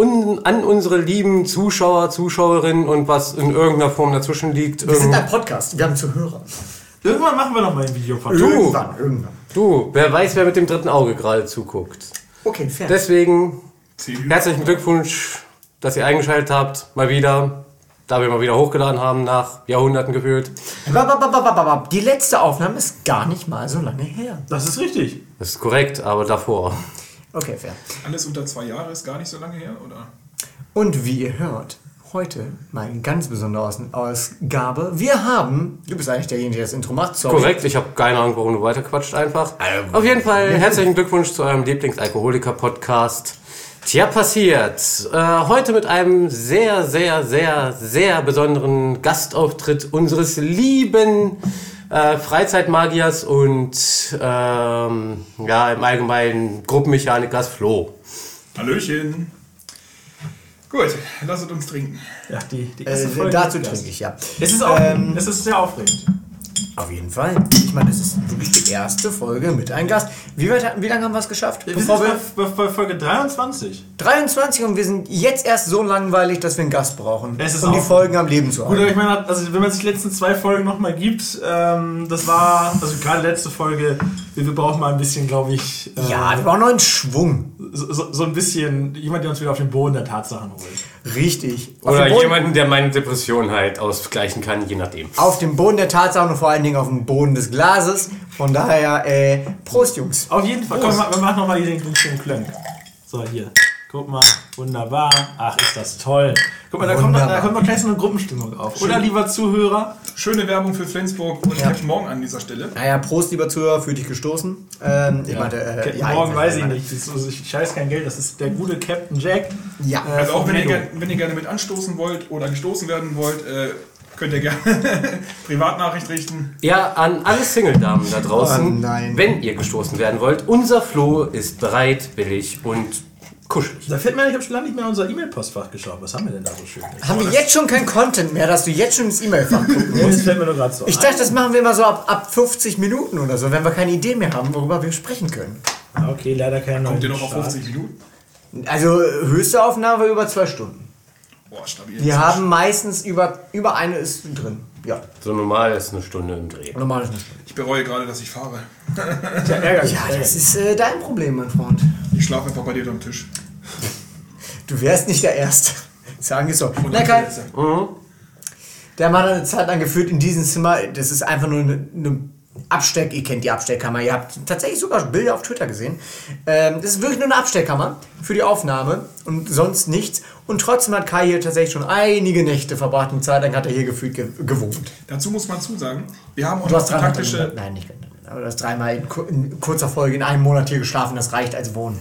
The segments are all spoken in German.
un, an unsere lieben Zuschauer, Zuschauerinnen und was in irgendeiner Form dazwischen liegt. Wir sind ähm, ein Podcast, wir haben Zuhörer. Irgendwann machen wir noch mal ein Video von. Du. Irgendwann, irgendwann. du, wer weiß, wer mit dem dritten Auge gerade zuguckt. Okay, fair. Deswegen herzlichen Glückwunsch, dass ihr eingeschaltet habt. Mal wieder. Da wir mal wieder hochgeladen haben, nach Jahrhunderten gefühlt. Die letzte Aufnahme ist gar nicht mal so lange her. Das ist richtig. Das ist korrekt, aber davor. Okay, fair. Alles unter zwei Jahre ist gar nicht so lange her, oder? Und wie ihr hört, heute mal eine ganz besondere Aus- Ausgabe. Wir haben, du bist eigentlich derjenige, der das Intro macht, sorry. Korrekt, ich habe keine Ahnung, warum du weiterquatscht einfach. Auf jeden Fall herzlichen Glückwunsch zu eurem Lieblingsalkoholiker-Podcast. Tja, passiert. Äh, heute mit einem sehr, sehr, sehr, sehr besonderen Gastauftritt unseres lieben äh, Freizeitmagiers und ähm, ja, im Allgemeinen Gruppenmechanikers Flo. Hallöchen. Gut, lasst uns trinken. Ja, die, die Äh, erste Folge. dazu trinke ich, ja. Es ist, auch, Ähm, es ist sehr aufregend. Auf jeden Fall. Ich meine, das ist wirklich die erste Folge mit einem Gast. Wie, weit, wie lange haben wir es geschafft? Wir sind Bevor wir, bei, bei, Folge 23. 23 und wir sind jetzt erst so langweilig, dass wir einen Gast brauchen, Es ist um die Folgen am Leben zu Gut, aber halten. ich meine, also wenn man sich die letzten zwei Folgen nochmal gibt, ähm, das war, also gerade letzte Folge, wir, brauchen mal ein bisschen, glaube ich, äh, Ja, wir brauchen noch einen Schwung. so, so, so ein bisschen, jemand, der uns wieder auf den Boden der Tatsachen holt. Richtig. Auf Oder Boden- jemanden, der meine Depression halt ausgleichen kann, je nachdem. Auf dem Boden der Tatsachen und vor allen Dingen auf dem Boden des Glases. Von daher, äh, Prost, Jungs. Auf jeden Fall, komm, wir machen nochmal hier den Klönk. So, hier. Guck mal, wunderbar. Ach, ist das toll. Guck mal, da kommt, noch, da kommt noch gleich so eine Gruppenstimmung auf. Oder, lieber Zuhörer, Schöne Werbung für Flensburg und Ja. Captain Morgan an dieser Stelle. Naja, Prost, lieber Zuhörer, für dich gestoßen. Ähm, ich meinte, äh, Captain ja, Morgan weiß ich meine- nicht. Ist, ich scheiß kein Geld, das ist der gute Captain Jack. Ja. Äh, Also auch wenn ihr, wenn ihr gerne mit anstoßen wollt oder gestoßen werden wollt, äh, könnt ihr gerne Privatnachricht richten. Ja, an alle Single-Damen da draußen, Oh nein. wenn ihr gestoßen werden wollt, unser Flo ist bereit, billig und kuschelig. Da fällt mir, ich habe schon lange nicht mehr in unser E-Mail-Postfach geschaut. Was haben wir denn da so schön? Haben wir jetzt schon kein Content mehr, dass du jetzt schon ins E-Mail-Fach gucken Das musst? fällt mir nur gerade so Ich ein. dachte, das machen wir immer so ab, ab 50 Minuten oder so, wenn wir keine Idee mehr haben, worüber wir sprechen können. Ah, Okay, leider kein Kommt ihr noch auf 50 Minuten? Also höchste Aufnahme über zwei Stunden. Boah, stabil. Wir haben meistens über, über eine ist drin. Ja, So normal ist eine Stunde im Dreh. normal ist eine Stunde. Ich bereue gerade, dass ich fahre. Ja. Ja, das ist äh, dein Problem, mein Freund. Ich schlafe einfach bei dir am Tisch. Du wärst nicht der Erste. Sagen wir so. Und Na, Kai, Fenster. der Mann hat eine Zeit lang geführt in diesem Zimmer. Das ist einfach nur eine, eine Absteck. Ihr kennt die Absteckkammer. Ihr habt tatsächlich sogar Bilder auf Twitter gesehen. Ähm, das ist wirklich nur eine Absteckkammer für die Aufnahme und sonst nichts. Und trotzdem hat Kai hier tatsächlich schon einige Nächte verbracht. Eine Zeit lang hat er hier gefühlt ge gewohnt. Dazu muss man zusagen, wir haben auch Du noch hast taktische. Nein, nicht aber du hast dreimal in, kur- in kurzer Folge in einem Monat hier geschlafen. Das reicht als Wohnen.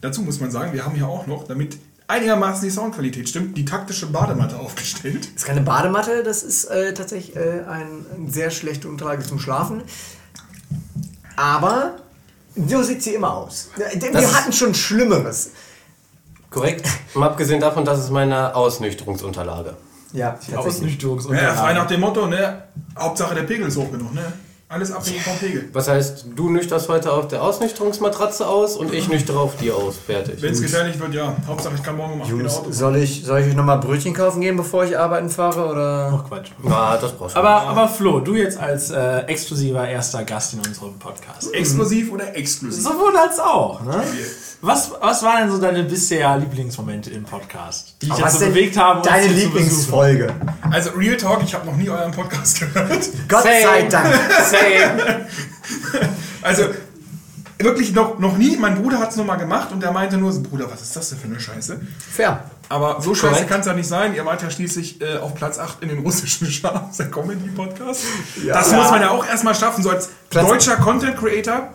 Dazu muss man sagen, wir haben hier auch noch, damit einigermaßen die Soundqualität stimmt, die taktische Badematte aufgestellt. Das ist keine Badematte, das ist äh, tatsächlich äh, ein, eine sehr schlechte Unterlage zum Schlafen. Aber so sieht sie immer aus. Wir Das- hatten schon Schlimmeres. Korrekt. Mal abgesehen davon, das ist meine Ausnüchterungsunterlage. Ja, tatsächlich. Ja, Ausnüchterungsunterlagen. frei nach dem Motto, ne? Hauptsache der Pegel ist hoch genug, ne? Alles abhängig vom Pegel. Was heißt, du nüchterst heute auf der Ausnüchterungsmatratze aus und ich nüchtere auf dir aus. Fertig. Wenn es gefährlich wird, ja. Hauptsache ich kann morgen um 8 wieder Jungs, Auto fahren. soll ich, soll ich euch nochmal Brötchen kaufen gehen, bevor ich arbeiten fahre? Oder? Ach Quatsch. Ja, das brauchst du. Aber, aber Flo, du jetzt als äh, exklusiver erster Gast in unserem Podcast. Exklusiv oder exklusiv? Sowohl als auch. Ne? Was, was waren denn so deine bisher Lieblingsmomente im Podcast, die dich jetzt so denn bewegt haben? uns Deine hier zu besuchen? Lieblingsfolge. Also Real Talk, ich habe noch nie euren Podcast gehört. Gott Same. sei Dank. Same. Also wirklich noch, noch nie. Mein Bruder hat es nur mal gemacht und der meinte nur so, Bruder, was ist das denn für eine Scheiße? Fair. Aber so scheiße kann es ja nicht sein. Ihr wart ja schließlich äh, auf Platz 8 in den russischen Charts, der Comedy-Podcast. Das muss man ja auch erstmal schaffen, so als Platz- deutscher Content-Creator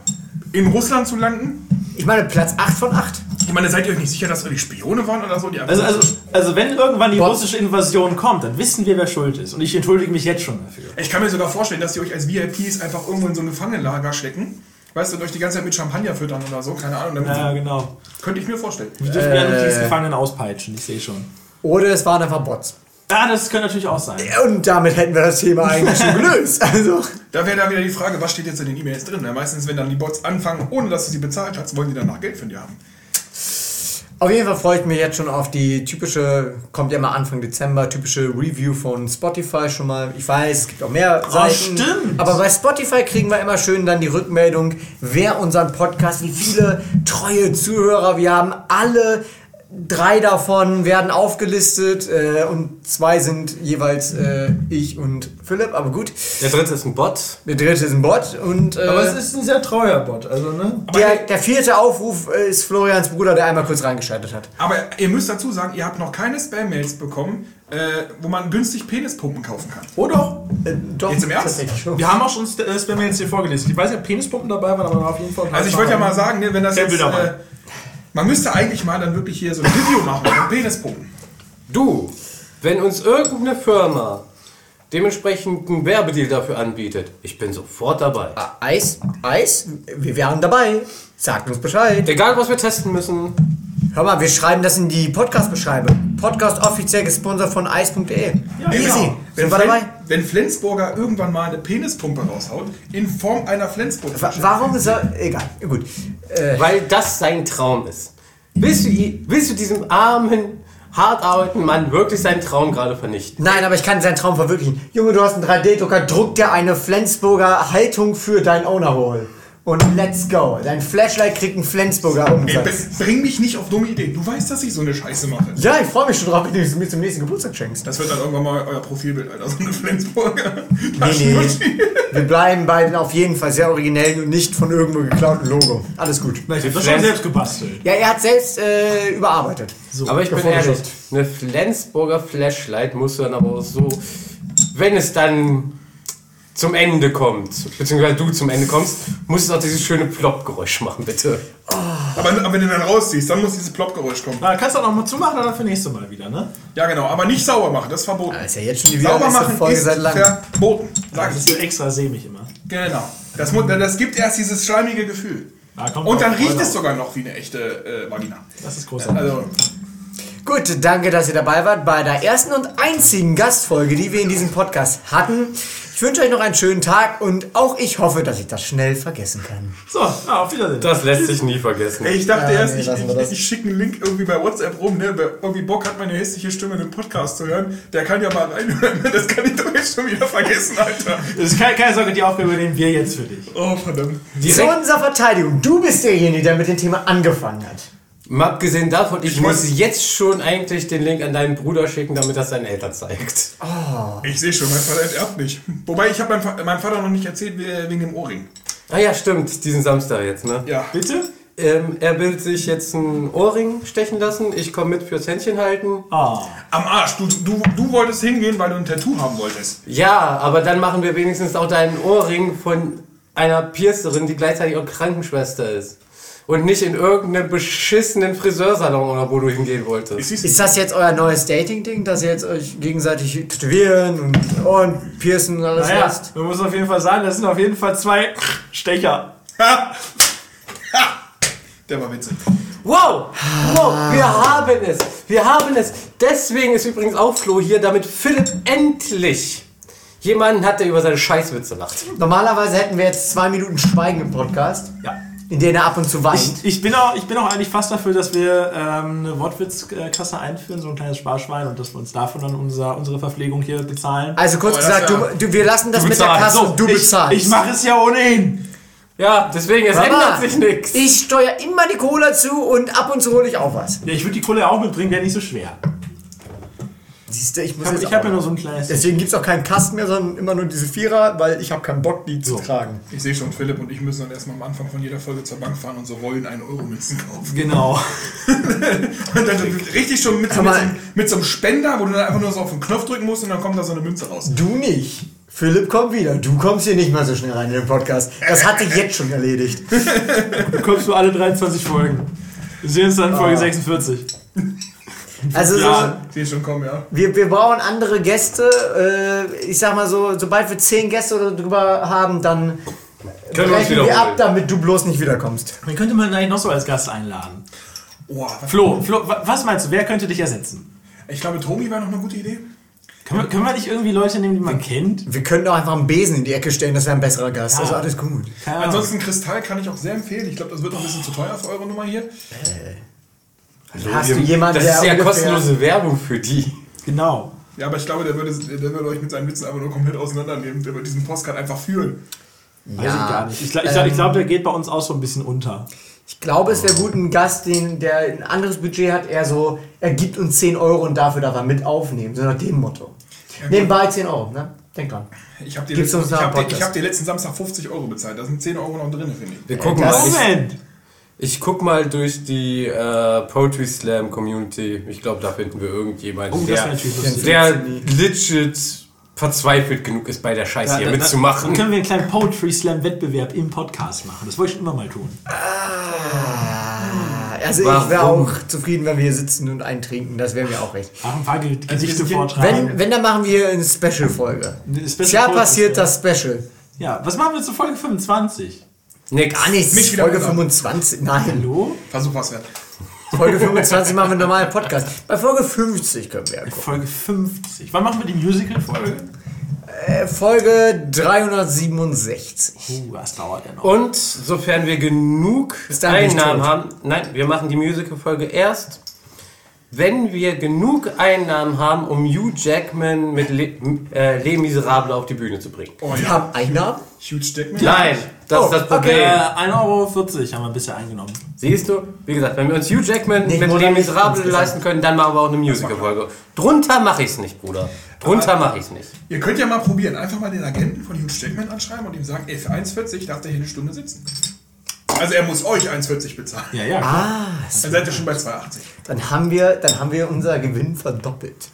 in Russland zu landen. Ich meine, Platz 8 von 8. Ich meine, seid ihr euch nicht sicher, dass ihr die Spione waren oder so? Die Also, also, also wenn irgendwann die Bots. russische Invasion kommt, dann wissen wir, wer schuld ist. Und ich entschuldige mich jetzt schon dafür. ich kann mir sogar vorstellen, dass die euch als VIPs einfach irgendwo in so ein Gefangenenlager stecken. Weißt du, und euch die ganze Zeit mit Champagner füttern oder so, keine Ahnung. Damit Ja, genau. Könnte ich mir vorstellen. Wir dürfen ja nicht die Gefangenen auspeitschen, ich sehe schon. Oder es waren einfach Bots. Ja, das könnte natürlich auch sein. Und damit hätten wir das Thema eigentlich schon gelöst. Also, Da wäre dann wieder die Frage, was steht jetzt in den E-Mails drin? Ja, meistens, wenn dann die Bots anfangen, ohne dass du sie bezahlt hast, wollen die danach Geld von dir haben. Auf jeden Fall freue ich mich jetzt schon auf die typische, kommt ja immer Anfang Dezember, typische Review von Spotify schon mal. Ich weiß, es gibt auch mehr Seiten. stimmt. Aber bei Spotify kriegen wir immer schön dann die Rückmeldung, wer unseren Podcast, wie viele treue Zuhörer wir haben. Alle drei davon werden aufgelistet äh, und zwei sind jeweils äh, ich und Philipp, aber gut. Der dritte ist ein Bot. Der dritte ist ein Bot und äh, Aber es ist ein sehr treuer Bot, also ne? der, der vierte Aufruf äh, ist Florians Bruder, der einmal kurz reingeschaltet hat. Aber ihr müsst dazu sagen, ihr habt noch keine Spam-Mails bekommen, äh, wo man günstig Penispumpen kaufen kann. Oder? Äh, doch, Jetzt im Ernst? Wir haben auch schon Spam-Mails hier vorgelesen. Ich weiß nicht, ob Penispumpen dabei waren, aber auf jeden Fall. Also ich wollte ja mal sagen, ne, wenn das Kein jetzt... Man müsste eigentlich mal dann wirklich hier so ein Review machen von Penispumpen. Du, wenn uns irgendeine Firma dementsprechend einen Werbedeal dafür anbietet, ich bin sofort dabei. Ah, Eis, Eis, wir wären dabei. Sagt uns Bescheid. Egal, was wir testen müssen. Hör mal, wir schreiben das in die Podcast-Beschreibung. Podcast offiziell gesponsert von ice.de. Easy. Genau. Wenn, Sind wir Flen dabei? wenn Flensburger irgendwann mal eine Penispumpe raushaut, in Form einer Flensburg. Wa- Warum ist er. Egal, gut. Äh, Weil das sein Traum ist. Willst du, willst du diesem armen, hart arbeitenden Mann wirklich seinen Traum gerade vernichten? nein, aber ich kann seinen Traum verwirklichen. Junge, du hast einen 3D-Drucker, druck dir eine Flensburger Haltung für dein Owner-Hole. Und let's go. Dein Flashlight kriegt einen Flensburger Ey, Umsatz. b- bring mich nicht auf dumme Ideen. Du weißt, dass ich so eine Scheiße mache. Ja, ich freue mich schon drauf, wenn du es mir zum nächsten Geburtstag schenkst. Das wird dann irgendwann mal euer Profilbild, Alter. So eine Flensburger. Nee, nee. Wir bleiben bei den auf jeden Fall sehr originellen und nicht von irgendwo geklauten Logo. Alles gut. Ich hab das schon selbst gebastelt. Ja, er hat selbst äh, überarbeitet. aber ich bin ehrlich, eine Flensburger Flashlight musst du dann aber auch so, wenn es dann zum Ende kommt, beziehungsweise du zum Ende kommst, musst du auch dieses schöne Plop-Geräusch machen, bitte. Aber, aber wenn du dann rausziehst, dann muss dieses Ploppgeräusch kommen. Na, kannst du auch noch mal zumachen oder für nächste Mal wieder, ne? Ja, genau. Aber nicht sauer machen, das ist verboten. Das ist ja jetzt schon die Sauber machen Folge ist seit langem. verboten. Sag Das ich. ist so extra sämig immer. Genau. Das, das gibt erst dieses schleimige Gefühl. Ah, kommt Und dann riecht Freunde. es sogar noch wie eine echte äh, Vagina. Das ist großartig. Also, Gut, danke, dass ihr dabei wart bei der ersten und einzigen Gastfolge, die wir in diesem Podcast hatten. Ich wünsche euch noch einen schönen Tag und auch ich hoffe, dass ich das schnell vergessen kann. So, ja, auf Wiedersehen. Das lässt sich nie vergessen. ey, ich dachte Ja, erst, nee, ich, ich, ich schicke einen Link irgendwie bei WhatsApp rum, ne? Wer irgendwie Bock hat, meine hässliche Stimme in einem Podcast zu hören, der kann ja mal reinhören. Das kann ich doch jetzt schon wieder vergessen, Alter. Das ist keine, keine Sorge, die Aufgabe übernehmen wir jetzt für dich. Oh, verdammt. Zu unserer Verteidigung, du bist derjenige, der mit dem Thema angefangen hat. Mal abgesehen davon, ich, Ich muss jetzt schon eigentlich den Link an deinen Bruder schicken, damit das seinen Eltern zeigt. Ich sehe schon, mein Vater enterbt mich. Wobei, ich habe meinem, meinem Vater noch nicht erzählt, wie- wegen dem Ohrring. Ah ja, stimmt, diesen Samstag jetzt, ne? Ja. Bitte? Ähm, er will sich jetzt einen Ohrring stechen lassen. Ich komme mit fürs Händchen halten. Ah. Am Arsch. Du, du, du wolltest hingehen, weil du ein Tattoo haben wolltest. Ja, aber dann machen wir wenigstens auch deinen Ohrring von einer Piercerin, die gleichzeitig auch Krankenschwester ist. Und nicht in irgendeinem beschissenen Friseursalon oder wo du hingehen wolltest. Ist das jetzt euer neues Dating-Ding, dass ihr jetzt euch gegenseitig tätowieren und Ohren piercen und alles Naja, lasst? man muss auf jeden Fall sagen, das sind auf jeden Fall zwei Stecher. Ha! Ha! Der war witzig. Wow! Wow! Wir haben es! Wir haben es! Deswegen ist übrigens auch Flo hier, damit Philipp endlich jemanden hat, der über seine Scheißwitze lacht. Normalerweise hätten wir jetzt zwei Minuten Schweigen im Podcast, Ja. In denen er ab und zu weint. Ich, ich, bin auch, ich bin auch eigentlich fast dafür, dass wir ähm, eine Wortwitzkasse einführen, so ein kleines Sparschwein, und dass wir uns davon dann unser, unsere Verpflegung hier bezahlen. Also kurz Oh, gesagt, wär- du, du, wir lassen das mit der. Kasse So, und du ich, bezahlst. ich mache es ja ohnehin. Ja, deswegen, es Mama, ändert sich nichts. Ich steuere immer die Cola zu und ab und zu hole ich auch was. Ja, ich würde die Kohle ja auch mitbringen, wäre nicht so schwer. Siehst du, ich muss Ich habe hab ja nur so ein kleines. Deswegen gibt es auch keinen Kasten mehr, sondern immer nur diese Vierer, weil ich habe keinen Bock, die zu tragen. Ich sehe schon, Philipp und ich müssen dann erstmal am Anfang von jeder Folge zur Bank fahren und so Rollen 1-Euro-Münzen kaufen. Genau. Und dann richtig schon mit, so- mit, so, einem- mit so einem Spender, wo du dann einfach nur so auf den Knopf drücken musst und dann kommt da so eine Münze raus. Du nicht. Philipp kommt wieder. Du kommst hier nicht mal so schnell rein in den Podcast. Das hat sich jetzt schon erledigt. Du kommst für alle 23 Folgen. Wir sehen uns dann in Folge 46. Also so, Ja. Ich sehe schon kommen, ja. wir, wir brauchen andere Gäste. Äh, ich sag mal so, sobald wir zehn Gäste oder drüber haben, dann Können wir wir ab, damit du bloß nicht wiederkommst. Wen könnte man eigentlich noch so als Gast einladen? Oh, Flo, Flo, wa- was meinst du, wer könnte dich ersetzen? ich glaube, Tomi wäre noch eine gute Idee. Können wir, können wir nicht irgendwie Leute nehmen, die man kennt? Wir könnten auch einfach einen Besen in die Ecke stellen, das wäre ein besserer Gast. Also alles gut. Ahnung. Ansonsten Kristall kann ich auch sehr empfehlen. Ich glaube, das wird noch ein bisschen zu teuer für eure Nummer hier. Hast du jemanden, das der ist ja kostenlose Werbung für die. Genau. Ja, aber ich glaube, der würde, der würde euch mit seinen Witzen einfach nur komplett auseinandernehmen. Der würde diesen Postcard einfach führen. Weiß ich gar nicht. Ich, ich, ich glaube, der geht bei uns auch so ein bisschen unter. Ich glaube, es wäre gut, ein Gast, den, der ein anderes Budget hat, er so, er gibt uns 10 Euro und dafür darf er mit aufnehmen. So nach dem Motto. Nebenbei 10 Euro, ne? Denk dran. Ich habe dir, letzten- ich hab dir, ich hab dir letzten Samstag 50 Euro bezahlt. Da sind 10 Euro noch drin, finde ich. Wir gucken mal. Ich, Moment! Ich guck mal durch die äh, Poetry Slam Community. Ich glaube, da finden wir irgendjemanden, Oh, der, der legit verzweifelt genug ist, bei der Scheiße hier Da- da- mitzumachen. Dann können wir einen kleinen Poetry Slam Wettbewerb im Podcast machen. Das wollte ich immer mal tun. Also Warum? ich wäre auch zufrieden, wenn wir hier sitzen und eintrinken. Das wäre mir auch recht. Auch ein paar Gedichte vortragen. Wenn, wenn, dann machen wir eine Special-Folge. Special Tja, passiert das Special. Ja, was machen wir zu Folge 25? Nix. Gar nichts. Mich wieder Folge runter. 25. Nein. Hallo? Versuch was wert. Folge 25 machen wir einen normalen Podcast. Bei Folge 50 können wir ja gucken. Folge 50. Wann machen wir die Musical-Folge? Äh, Folge 367. Uh, das dauert ja noch. Und sofern wir genug Einnahmen haben, nein, wir machen die Musical-Folge erst, wenn wir genug Einnahmen haben, um Hugh Jackman mit Le äh, Les Miserables auf die Bühne zu bringen. Oh Wir ja. haben Einnahmen. Huge Jackman. Nein, das Oh, ist das Problem. Äh, 1,40 Euro haben wir bisher eingenommen. Siehst du, wie gesagt, wenn wir uns Hugh Jackman Nicht mit Miserables insgesamt. leisten können, dann machen wir auch eine Musical-Folge. Drunter mache ich es nicht, Bruder. Drunter mache ich es nicht. Ihr könnt ja mal probieren. Einfach mal den Agenten von Hugh Jackman anschreiben und ihm sagen, ey, für 1,40 darf der hier eine Stunde sitzen. Also er muss euch 1,40 bezahlen. Ja, ja. klar. Ah, Dann seid ihr schon bei 2,80. dann haben wir, dann haben wir unser Gewinn verdoppelt.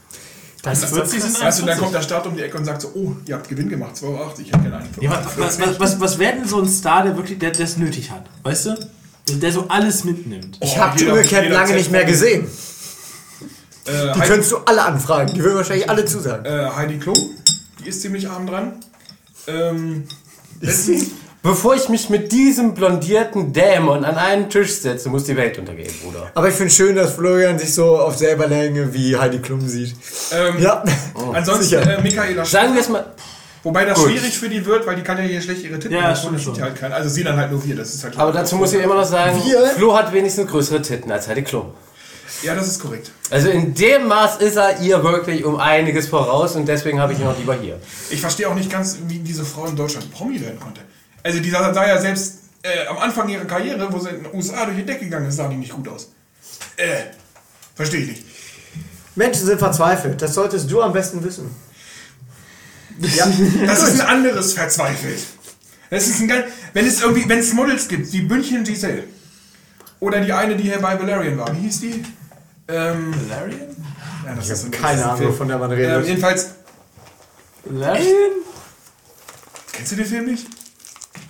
Das ist 40 sind Weißt du, dann 1,40. kommt der Staat um die Ecke und sagt so, oh, ihr habt Gewinn gemacht, 2,80 Euro, ich hätte gerne einen Ja, was, was, was, was, wäre denn so ein Star, der wirklich, der es nötig hat? Weißt du? Der, der so alles mitnimmt. Ich Oh, habe jeder- Dschungelcamp lange nicht mehr gesehen. Äh, Die Heidi, könntest du alle anfragen. Die würden wahrscheinlich alle zusagen. äh, Heidi Klum, die ist ziemlich arm dran. Ähm, letztens, Bevor ich mich mit diesem blondierten Dämon an einen Tisch setze, muss die Welt untergehen, Bruder. Aber ich finde schön, dass Florian sich so auf selber Länge wie Heidi Klum sieht. ähm, Ja. ansonsten Sicher. äh, Michaela Sagen wir es mal. wobei das Gut. schwierig für die wird, weil die kann ja hier schlecht ihre Titten Ja, machen, sieht halt keiner. Also sie dann halt nur wir, das ist halt Aber dazu muss ich immer noch sagen, Wir? Flo hat wenigstens größere Titten als Heidi Klum. Ja, das ist korrekt. Also in dem Maß ist er ihr wirklich um einiges voraus und deswegen habe ich ihn auch lieber hier. Ich verstehe auch nicht ganz, wie diese Frau in Deutschland Promi werden konnte. Also die sah, sah ja selbst äh, am Anfang ihrer Karriere, wo sie in den USA durch die Decke gegangen ist, sah die nicht gut aus. Äh, verstehe ich nicht. Menschen sind verzweifelt. Das solltest du am besten wissen. Ja. Das ist ein anderes verzweifelt. Das ist ein geil. Wenn es irgendwie, wenn es Models gibt, wie Bündchen Giselle. Oder die eine, die hier bei Valerian war. Wie hieß die? Ähm, Valerian? ja, das ist so ein- Keine ist Ahnung, Film. wovon der man Ähm, redet. jedenfalls, Valerian? kennst du den Film nicht?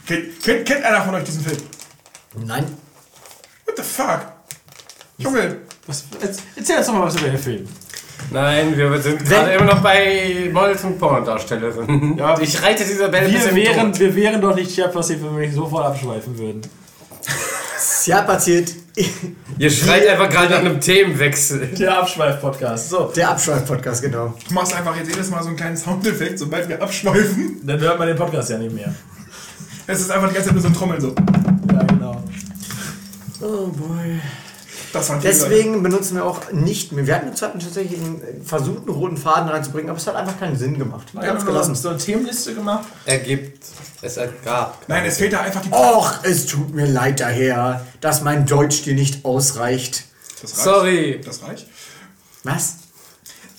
Kennt, kennt, kennt einer von euch diesen Film? Nein. What the fuck? Junge, Was, erz- erzähl uns doch mal was über den Film. Nein, wir sind gerade immer noch bei Models und Pornodarstellerinnen. Ja. ich reite dieser Welt Wir wären, wir wären doch nicht Chef, was wenn wir nicht sofort abschweifen würden. Ja, passiert. Ihr schreit einfach gerade nach einem Themenwechsel. Der Abschweif-Podcast. So. Der Abschweif-Podcast, genau. du machst einfach jetzt jedes Mal so einen kleinen Soundeffekt, sobald wir abschweifen. Dann hört man den Podcast ja nicht mehr. Es ist einfach die ganze Zeit nur so ein Trommeln so. Ja, genau. Oh boy. Das fand ich Deswegen benutzen wir auch nicht mehr. Wir hatten tatsächlich einen, äh, versucht, einen roten Faden reinzubringen, aber es hat einfach keinen Sinn gemacht. Wir haben es gelassen. so eine Themenliste gemacht. Ergibt, es ergab. Nein, es fehlt da einfach die. Och, es tut mir leid daher, dass mein Deutsch dir nicht ausreicht. Das reicht. Sorry. Das reicht. Was?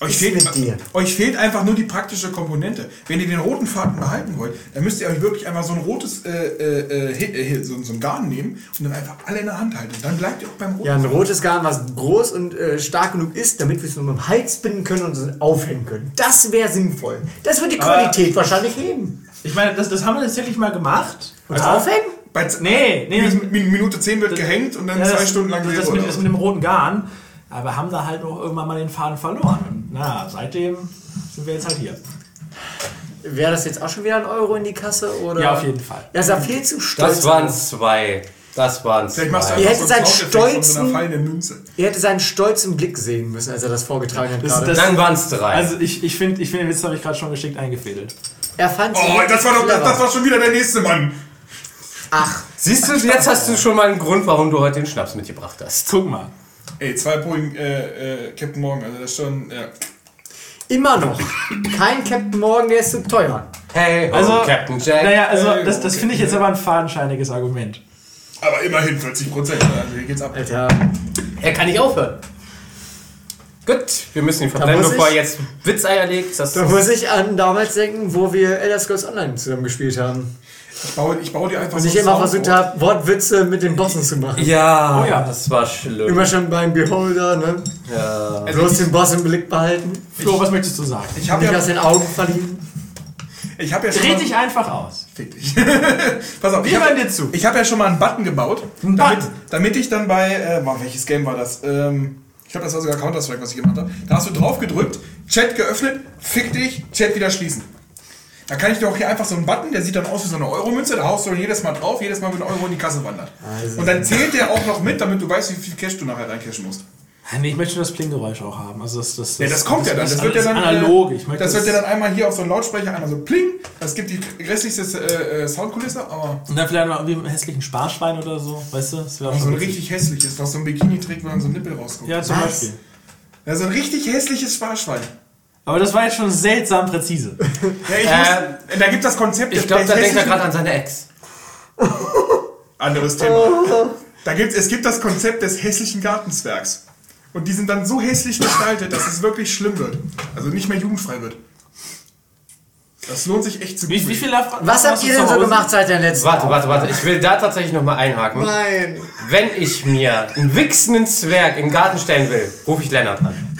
Euch fehlt, mit dir? euch fehlt einfach nur die praktische Komponente. Wenn ihr den roten Faden behalten wollt, dann müsst ihr euch wirklich einfach so ein rotes äh, äh, äh, äh, so, so ein Garn nehmen und dann einfach alle in der Hand halten. Dann bleibt ihr auch beim roten Ja, ein rotes Garn, was groß und äh, stark genug ist, damit wir es nur mit dem Hals binden können und es aufhängen können. Das wäre sinnvoll. Das wird die Qualität wahrscheinlich heben. Ich meine, das, das haben wir tatsächlich mal gemacht. Und aufhängen? Bei Nee, nee, Minute 10 wird gehängt und dann ja, zwei das, Stunden lang das, das, mit, das mit dem roten Garn. Aber wir haben da halt auch irgendwann mal den Faden verloren. Und na, seitdem sind wir jetzt halt hier. Wäre das jetzt auch schon wieder ein Euro in die Kasse? Oder? Ja, auf jeden Fall. Er sah viel zu stolz. Das waren zwei. Das waren Vielleicht machst du zwei. Ihr hättet so einen seinen so stolzen- Münze. Er hätte seinen stolzen Blick sehen müssen, als er das vorgetragen hat Das- gerade. das- Dann waren es drei. Also ich, ich finde, ich find, den Witz habe ich gerade schon geschickt eingefädelt. er fand Oh, das war doch das, das war schon wieder der nächste Mann. Ach, Siehst du, jetzt hast du schon mal einen Grund, warum du heute den Schnaps mitgebracht hast. Guck mal. Ey, zwei pro äh, äh, Captain Morgan, also das ist schon, ja. Immer noch. Kein Captain Morgan, der ist zu teuer. Hey, Also, oh, Captain Jack. Naja, also Äh, das, das okay. finde ich jetzt aber ein fadenscheiniges Argument. Aber immerhin 40 Prozent, also hier geht's ab. Alter. Er kann nicht aufhören. Gut, wir müssen ihn verbrennen, bevor er jetzt Witzeier legt. Das Da muss ich an damals denken, wo wir Elder Scrolls Online zusammen gespielt haben. Ich baue, ich baue dir einfach Und so ich ein immer Soundboard. versucht habe, Wortwitze mit den Bossen zu machen. ja, Oh ja. das war schlimm. Immer schon beim Beholder, ne? Ja. Du hast den Boss im Blick behalten. Flo, was möchtest du sagen? Ich habe ja, aus den Augen verlieren. ich hab ja schon Dreh dich einfach aus. Fick dich. Pass auf, ich Wir habe hören dir zu. ich hab ja schon mal einen Button gebaut, Einen damit, Button? damit ich dann bei, äh, boah, welches Game war das? Ähm, ich glaube, das war sogar Counter-Strike, was ich gemacht habe. Da hast du drauf gedrückt, Chat geöffnet, fick dich, Chat wieder schließen. Da kann ich dir auch hier einfach so einen Button, der sieht dann aus wie so eine Euromünze, da haust du dann jedes Mal drauf, jedes Mal, wenn ein Euro in die Kasse wandert. Also- Und dann zählt der auch noch mit, damit du weißt, wie viel Cash du nachher reincashen musst. Nee, ich möchte schon das Pling-Geräusch auch haben. Also das, das, Ja, das kommt ja dann. Das wird ja dann, analog. äh, Ich möchte das wird ja dann einmal hier auf so einen Lautsprecher einmal so pling. Das gibt die grässlichste äh, äh, Soundkulisse, aber Und dann vielleicht noch irgendwie einen hässlichen Sparschwein oder so, weißt du? Das wäre auch so schon ein witzig. richtig hässliches, was so ein Bikini trägt, wo dann so ein Nippel rauskommt. Ja, zum Was? Beispiel. Ja, so ein richtig hässliches Sparschwein. Aber das war jetzt schon seltsam präzise. Ja, ich muss, da gibt das Konzept Ich glaube, da denkt er gerade an seine Ex. Anderes Thema. Da gibt's, es gibt das Konzept des hässlichen Gartenzwergs. Und die sind dann so hässlich gestaltet, dass es wirklich schlimm wird. Also nicht mehr jugendfrei wird. Das lohnt sich echt zu Wie, wie davon Was hast habt ihr denn so gemacht seit der letzten Warte, warte, warte. Ich will da tatsächlich nochmal einhaken. Nein. Wenn ich mir einen wichsenden Zwerg in den Garten stellen will, rufe ich Lennart an.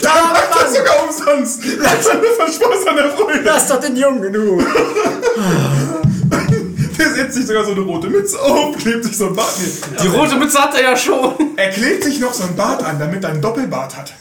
Da macht das sogar umsonst. Das ist nur von Spaß an der Freude. Lass doch den Jungen genug. Der setzt sich sogar so eine rote Mütze auf, klebt sich so ein Bart. Nee. Die rote Mütze hat er ja schon. Er klebt sich noch so ein Bart an, damit er einen Doppelbart hat.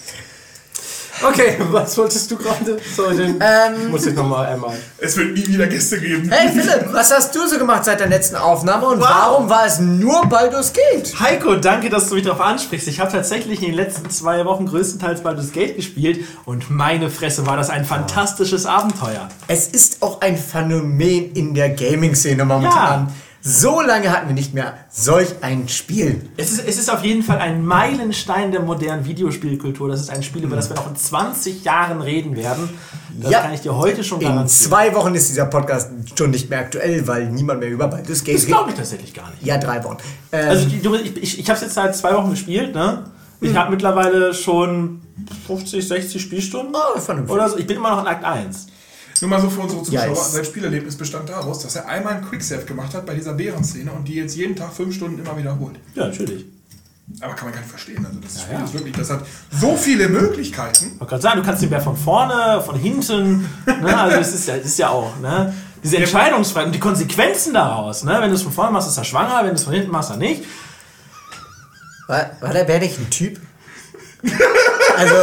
Okay, was wolltest du gerade? Sorry, den Ähm, muss ich nochmal einmal. Es wird nie wieder Gäste geben. Hey Philipp, was hast du so gemacht seit der letzten Aufnahme und warum war es nur Baldur's Gate? Heiko, danke, dass du mich darauf ansprichst. Ich habe tatsächlich in den letzten zwei Wochen größtenteils Baldur's Gate gespielt und meine Fresse war das ein fantastisches Abenteuer. Es ist auch ein Phänomen in der Gaming-Szene momentan. So lange hatten wir nicht mehr solch ein Spiel. Es ist, es ist auf jeden Fall ein Meilenstein der modernen Videospielkultur. Das ist ein Spiel, über das wir noch in 20 Jahren reden werden. Das Ja. kann ich dir heute schon In garantieren. zwei Wochen ist dieser Podcast schon nicht mehr aktuell, weil niemand mehr über Baldur's Gate Das glaube ich tatsächlich gar nicht. Ja, drei Wochen. Ähm, Also die- du, ich, ich, ich habe es jetzt seit zwei Wochen gespielt, ne? Ich habe mittlerweile schon 50, 60 Spielstunden oh, oder so. Ich bin immer noch in Akt 1. Nur mal so für unsere Zuschauer, Yes. sein Spielerlebnis bestand daraus, dass er einmal einen Quicksave gemacht hat bei dieser Bärenszene und die jetzt jeden Tag fünf Stunden immer wiederholt. Ja, natürlich. Aber kann man gar nicht verstehen. Also das Spiel ja. ist wirklich, das hat so viele Möglichkeiten. Ich wollte gerade sagen, du kannst den Bär von vorne, von hinten, ne? Also es ist ja, es ist ja auch, ne? Diese Entscheidungsfreiheit und die Konsequenzen daraus, ne? Wenn du es von vorne machst, ist er schwanger, wenn du es von hinten machst, dann nicht. War, war der Bär nicht ein Typ? also,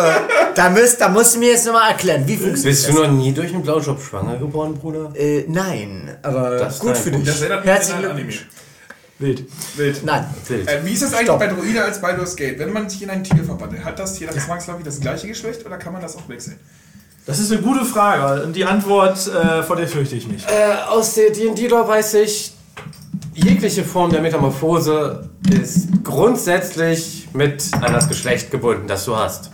da, müsst, da musst du mir jetzt nochmal erklären, wie funktioniert Bist du noch nie durch einen Blaujob schwanger geworden, Bruder? Äh, nein, aber Das ist gut für dich. Das erinnert mich Herzlichen an ein Anime. Glückwunsch. Wild. Wild. Nein. Wild. Äh, wie ist es eigentlich Stopp. bei Druide als Baldur's Gate? Wenn man sich in ein Tier verwandelt, hat das Tier dann zwangsläufig das gleiche Geschlecht oder kann man das auch wechseln? Das ist eine gute Frage und die Antwort, äh, vor der fürchte ich mich. Äh, aus der D&D-Lore weiß ich, jegliche Form der Metamorphose ist grundsätzlich mit an das Geschlecht gebunden, das du hast.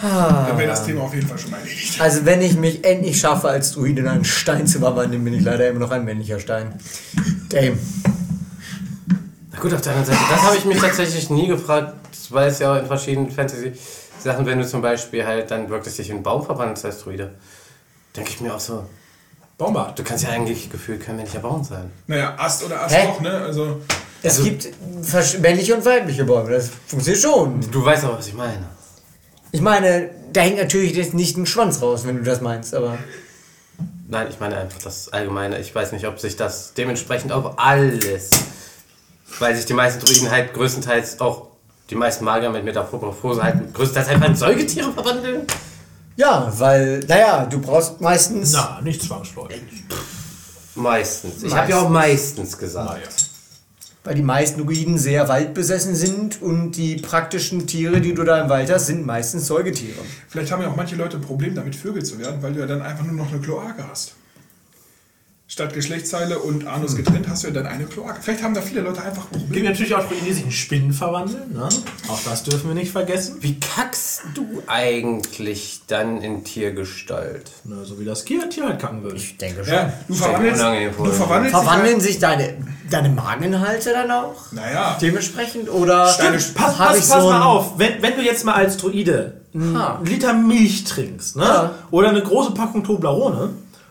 Dann wäre das Thema auf jeden Fall schon mal erledigt. Also, wenn ich mich endlich schaffe, als Druide in einen Stein zu verwandeln, bin ich leider immer noch ein männlicher Stein. Damn. Na gut, auf der anderen Seite, das habe ich mich tatsächlich nie gefragt, weil es ja auch in verschiedenen Fantasy-Sachen, wenn du zum Beispiel halt dann wirklich dich in einen Baum verwandelst als Druide, denke ich mir auch so, Baumbart. du kannst ja eigentlich gefühlt kein männlicher Baum sein. Naja, Ast oder Ast Hä? doch, ne? Also, Es Also- gibt männliche und weibliche Bäume, das funktioniert schon. Du weißt aber, was ich meine. Ich meine, da hängt natürlich jetzt nicht ein Schwanz raus, wenn du das meinst, aber. Nein, ich meine einfach das Allgemeine. Ich weiß nicht, ob sich das dementsprechend auf alles, weil sich die meisten Druiden halt größtenteils auch, die meisten Magier mit Metamorphose halt größtenteils einfach in Säugetiere verwandeln. Ja, weil, naja, du brauchst meistens. Na, nicht zwangsläufig. Meistens. Ich habe ja auch meistens gesagt. Weil die meisten Druiden sehr waldbesessen sind und die praktischen Tiere, die du da im Wald hast, sind meistens Säugetiere. vielleicht haben ja auch manche Leute ein Problem damit, Vögel zu werden, weil du ja dann einfach nur noch eine Kloake hast. Statt Geschlechtsteile und Anus getrennt, hast du ja dann eine Kloake. Vielleicht haben da viele Leute einfach Gibt Probleme. natürlich auch Druiden, die sich in Spinnen verwandeln. Ne? Auch das dürfen wir nicht vergessen. Wie kackst du eigentlich dann in Tiergestalt? Ne, so wie das Tier halt kacken würde. Ich denke schon. Ja, du verwandelst, unangenehm vor. du verwandelst dich Verwandeln sich deine, deine Mageninhalte dann auch? Halt, naja, Dementsprechend? Oder Deine- Pass, pass, ich pass so mal auf, wenn, wenn du jetzt mal als Druide einen. Liter Milch trinkst, ne? Ja. oder eine große Packung Toblerone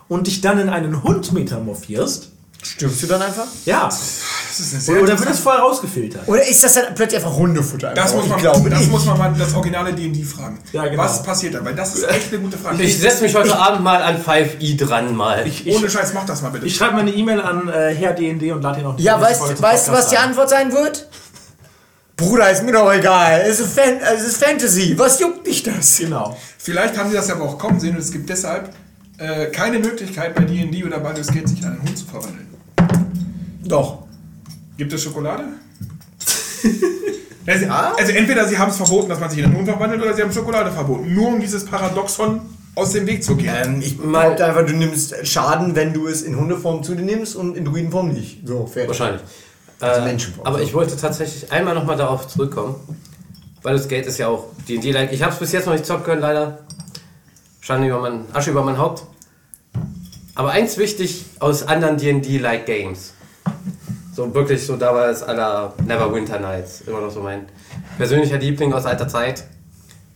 und dich dann in einen Hund metamorphierst, Stirbst du dann einfach? ja, das ist eine sehr oder, wird das vorher rausgefiltert? Oder ist das dann plötzlich einfach Hundefutter? das einfach? muss, man, ich glaube das muss man mal das originale D&D fragen. Ja, genau. Was passiert dann? Weil das ist echt eine gute Frage. Ich setze mich heute Abend mal an 5i dran mal. Ich, ich, Ohne Scheiß, mach das mal bitte. ich schreibe mal eine E-Mail an äh, Herr D&D und lade ihn noch Ja, weißt, du, was die. Antwort sein wird? Bruder, ist mir doch egal. Es ist, Fan es ist Fantasy. Was juckt dich das? Genau. Vielleicht haben sie das aber auch kommen sehen und es gibt deshalb äh, keine Möglichkeit bei D&D oder Baldur's Gate sich in einen Hund zu verwandeln. Doch. Gibt es Schokolade? also, also entweder sie haben es verboten, dass man sich in einen Hund verwandelt, oder sie haben Schokolade verboten. Nur um dieses Paradoxon aus dem Weg zu gehen. Ähm, ich behaupte einfach, du nimmst Schaden, wenn du es in Hundeform zu dir nimmst und in Druidenform nicht. So, fertig. Wahrscheinlich. Also Äh, Menschenform. aber ich wollte tatsächlich einmal nochmal darauf zurückkommen. Weil das Geld ist ja auch D&D-like. Ich habe es bis jetzt noch nicht zocken können, leider. Schande über mein, Asche über mein Haupt. Aber eins wichtig aus anderen D&D-like Games. So wirklich so da war es aller Neverwinter Nights. Immer noch so mein persönlicher Liebling aus alter Zeit.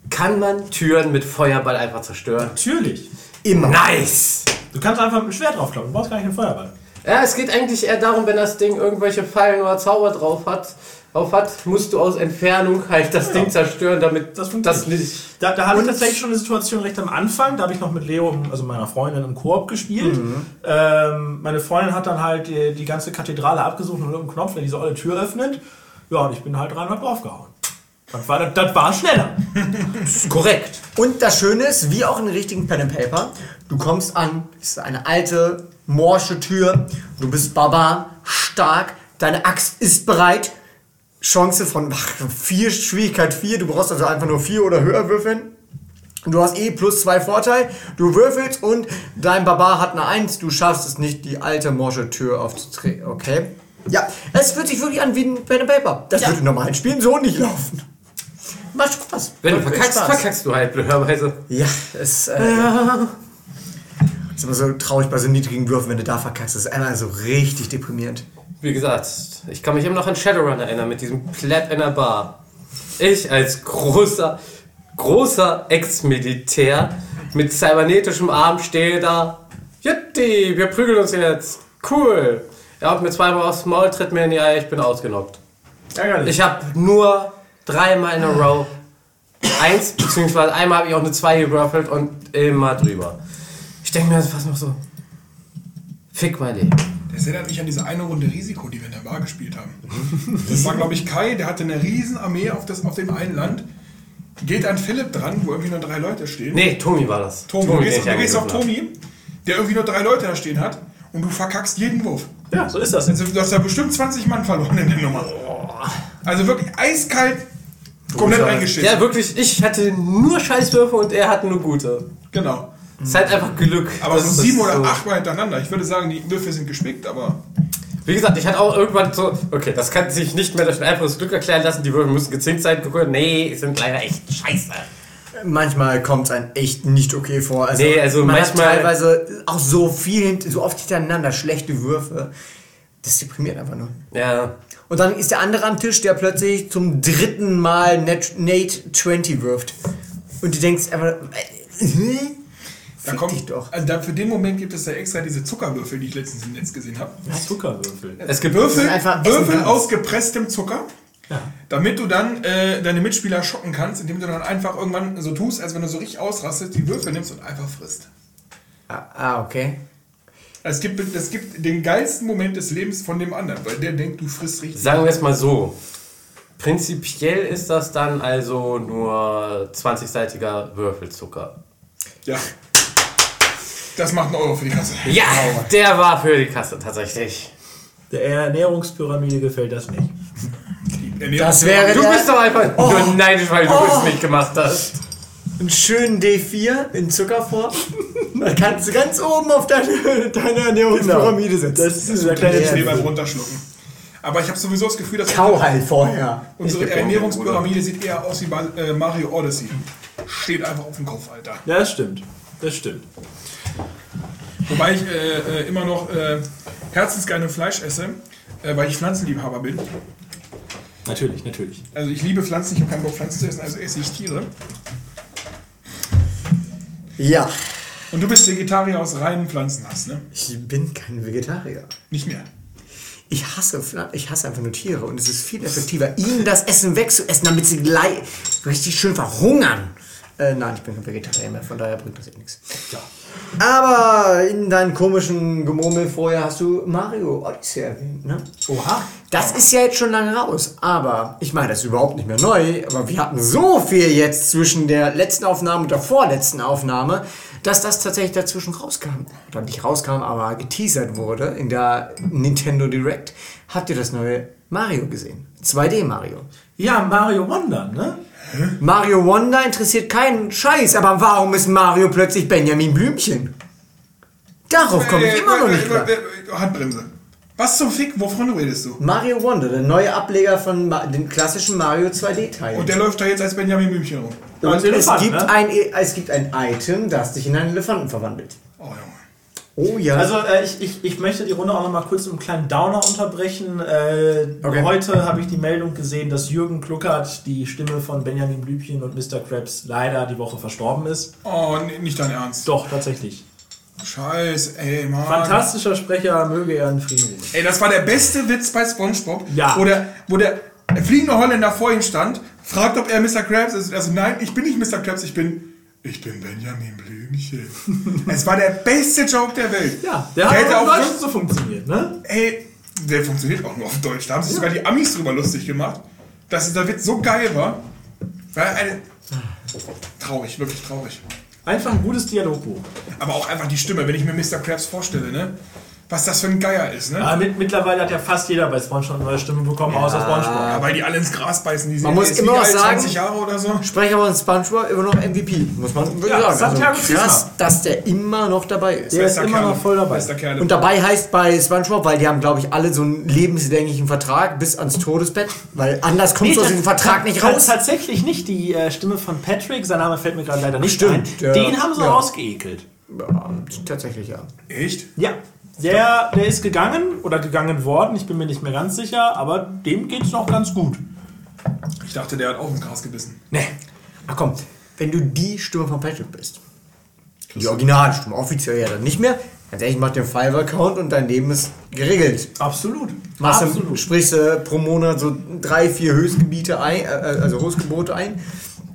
Kann man Türen mit Feuerball einfach zerstören? Natürlich. Immer. Nice! Du kannst einfach mit dem Schwert draufkloppen, du brauchst gar nicht einen Feuerball. Ja, es geht eigentlich eher darum, wenn das Ding irgendwelche Fallen oder Zauber drauf hat, auf hat, musst du aus Entfernung halt das Ding zerstören, damit Das das, funktioniert. nicht. Da, da hatte ich tatsächlich schon eine Situation recht am Anfang. Da habe ich noch mit Leo, also meiner Freundin, im Koop gespielt. Ähm, meine Freundin hat dann halt die, die ganze Kathedrale abgesucht und irgendeinen Knopf, der diese olle Tür öffnet. Ja, und ich bin halt rein und hab draufgehauen. Das war, das, das war schneller. Korrekt. Und das Schöne ist, wie auch in richtigen Pen and Paper, du kommst an, es ist eine alte, morsche Tür, du bist Baba, stark, deine Axt ist bereit, Chance von 4, Schwierigkeit 4, du brauchst also einfach nur 4 oder höher würfeln. Du hast eh plus 2 Vorteil, du würfelst und dein Barbar hat eine 1, du schaffst es nicht, die alte morsche Tür aufzutreten. Okay? Ja, es fühlt sich wirklich an wie ein Pen and Paper. Das würde in normalen Spielen so nicht laufen. Macht Spaß. Wenn du verkackst, Spaß. verkackst du halt blöderweise. Ja, es äh, ist immer so traurig bei so niedrigen Würfen, wenn du da verkackst. Das ist einmal so richtig deprimierend. Wie gesagt, ich kann mich immer noch an Shadowrun erinnern mit diesem Pleb in der Bar. Ich als großer, großer Ex-Militär mit cybernetischem Arm stehe da. Jutti, wir prügeln uns jetzt. Cool. Er haut mir zweimal aufs Maul, tritt mir in die Eier, ich bin ausgenockt. Ärgerlich. Ich habe nur dreimal in a row eins, beziehungsweise einmal habe ich auch eine zwei gewürfelt und immer drüber. Ich denke mir das fast noch so. Fick mein Leben. Das erinnert mich an diese eine Runde Risiko, die wir in der Bar gespielt haben. Das war, glaube ich, Kai, der hatte eine riesen Armee auf, das, auf dem einen Land. Geht an Philipp dran, wo irgendwie nur drei Leute stehen. Nee, Tommy war das. Tomi, du den gehst, du gehst auf Tomi, der irgendwie nur drei Leute da stehen hat und du verkackst jeden Wurf. ja, so ist das. Also, du hast da bestimmt 20 Mann verloren in der Nummer. Also wirklich eiskalt, komplett eingeschissen. Ja, wirklich, ich hatte nur Scheißwürfe und er hatte nur gute. Genau. Es ist halt einfach Glück. Aber so sieben oder so. acht Mal hintereinander. Ich würde sagen, die Würfel sind gespickt, aber Wie gesagt, ich hatte auch irgendwann so, okay, das kann sich nicht mehr durch ein einfaches Glück erklären lassen, die Würfel müssen gezinkt sein. Nee, sind leider echt scheiße. Manchmal kommt es einem echt nicht okay vor. Also, Nee, also man manchmal- hat teilweise auch so viel, so oft hintereinander schlechte Würfe. Das deprimiert einfach nur. Ja. Und dann ist der andere am Tisch, der plötzlich zum dritten Mal Nat Nate 20 wirft. Und du denkst einfach, äh, da kommt dich doch. Also da, für den Moment gibt es da extra diese Zuckerwürfel, die ich letztens im Netz gesehen habe. Zuckerwürfel. Es gibt Würfel, Würfel aus gepresstem Zucker, Ja. damit du dann äh, deine Mitspieler schocken kannst, indem du dann einfach irgendwann so tust, als wenn du so richtig ausrastest, die Würfel nimmst und einfach frisst. Ah, ah, okay. Es gibt, es gibt den geilsten Moment des Lebens von dem anderen, weil der denkt, du frisst richtig. Sagen wir es mal so. Prinzipiell ist das dann also nur 20-seitiger Würfelzucker. Ja. Das macht einen Euro für die Kasse. Ja, der war für die Kasse tatsächlich. Der Ernährungspyramide gefällt das nicht. Das wäre Du der, bist doch einfach nur neidisch, weil du es nicht gemacht hast. einen schönen D4 in Zuckerform. Dann kannst du ganz oben auf deine, deine Ernährungspyramide setzen. Das ist dieser kleine Ich Tipp. will beim Runterschlucken. Aber ich habe sowieso das Gefühl, dass Kau halt vorher. unsere Ernährungspyramide sieht eher aus wie bei äh, Mario Odyssey. Steht einfach auf dem Kopf, Alter. Ja, das stimmt. Das stimmt. Wobei ich äh, äh, immer noch äh, herzensgeile Fleisch esse, äh, weil ich Pflanzenliebhaber bin. Natürlich, natürlich. Also ich liebe Pflanzen, ich habe keinen Bock Pflanzen zu essen, also esse ich Tiere. Ja. Und du bist Vegetarier aus reinen Pflanzenhass, ne? Ich bin kein Vegetarier. Nicht mehr. Ich hasse, ich hasse einfach nur Tiere und es ist viel effektiver, ihnen das Essen wegzuessen, damit sie gleich richtig schön verhungern. Äh, nein, ich bin kein Vegetarier mehr, von daher bringt das eh nichts. Aber in deinem komischen Gemurmel vorher hast du Mario Odyssey erwähnt, ne? Oha. Das ist ja jetzt schon lange raus, aber ich meine, das ist überhaupt nicht mehr neu, aber wir hatten so viel jetzt zwischen der letzten Aufnahme und der vorletzten Aufnahme, dass das tatsächlich dazwischen rauskam. Oder nicht rauskam, aber geteasert wurde in der Nintendo Direct. Habt ihr das neue Mario gesehen? 2D Mario. Ja, Mario Wonder, ne? Mario Wonder interessiert keinen Scheiß, aber warum ist Mario plötzlich Benjamin Blümchen? Darauf komme ich Äh, immer noch äh, nicht klar. äh, äh, Handbremse. Was zum Fick? Wovon redest du? Mario Wonder, der neue Ableger von Ma den klassischen Mario 2D-Teilen. Und der läuft da jetzt als Benjamin Blümchen rum. Und Als es Elefant, gibt, ne? ein, es gibt ein Item, das dich in einen Elefanten verwandelt. Oh Junge. Oh ja. Also äh, ich, ich, ich möchte die Runde auch noch mal kurz mit einem kleinen Downer unterbrechen. Äh, Okay. Heute habe ich die Meldung gesehen, dass Jürgen Kluckert, die Stimme von Benjamin Blümchen und Mr. Krabs, leider die Woche verstorben ist. Oh, nicht dein Ernst. Doch, tatsächlich. Scheiß, ey, Mann. Fantastischer Sprecher, möge er in Frieden ruhen. Ey, das war der beste Witz bei SpongeBob. Ja. Wo der, wo der fliegende Holländer vor ihm stand, fragt, ob er Mr. Krabs ist. Also, nein, ich bin nicht Mr. Krabs, ich bin. Ich bin Benjamin Blümchen. es war der beste Joke der Welt. Ja, der hat hätte auch im auch Deutschen so funktioniert, ne? Ey, der funktioniert auch nur auf Deutsch. Da haben sich sogar die Amis drüber lustig gemacht, dass dieser Witz so geil war. War eine. Traurig, wirklich traurig. Einfach ein gutes Dialogbuch. Aber auch einfach die Stimme, wenn ich mir Mr. Krabs vorstelle, ne? Was das für ein Geier ist, ne? Aber mit, mittlerweile hat ja fast jeder bei SpongeBob eine neue Stimme bekommen, außer SpongeBob. Ja, weil die alle ins Gras beißen. Die Man muss ist immer noch sagen- 20 Jahre oder so. Sprecher von SpongeBob immer noch MVP, muss man Ja, sagen. Also krass, dass der immer noch dabei ist. Der ist Bester immer Kerl. noch voll dabei. Kerl. Und dabei heißt bei SpongeBob, weil die haben, glaube ich, alle so einen lebenslänglichen Vertrag bis ans Todesbett, weil anders kommst du aus diesem Vertrag nicht raus. Tatsächlich nicht die äh, Stimme von Patrick, sein Name fällt mir gerade leider nicht Stimmt, ein. ja. Den haben sie Ja. rausgeekelt. Ja, tatsächlich, ja. Echt? Ja. Der, der ist gegangen oder gegangen worden, ich bin mir nicht mehr ganz sicher, aber dem geht's noch ganz gut. Ich dachte, der hat auch ins Gras gebissen. Nee. Ach komm, wenn du die Stimme von Patrick bist, die Originalstimme, offiziell ja dann nicht mehr, ganz ehrlich, mach dir einen Fiverr-Account und dein Leben ist geregelt. Absolut. Machst du, Absolut. sprichst du pro Monat so drei, vier Höchstgebiete ein, äh, also Höchstgebote ein.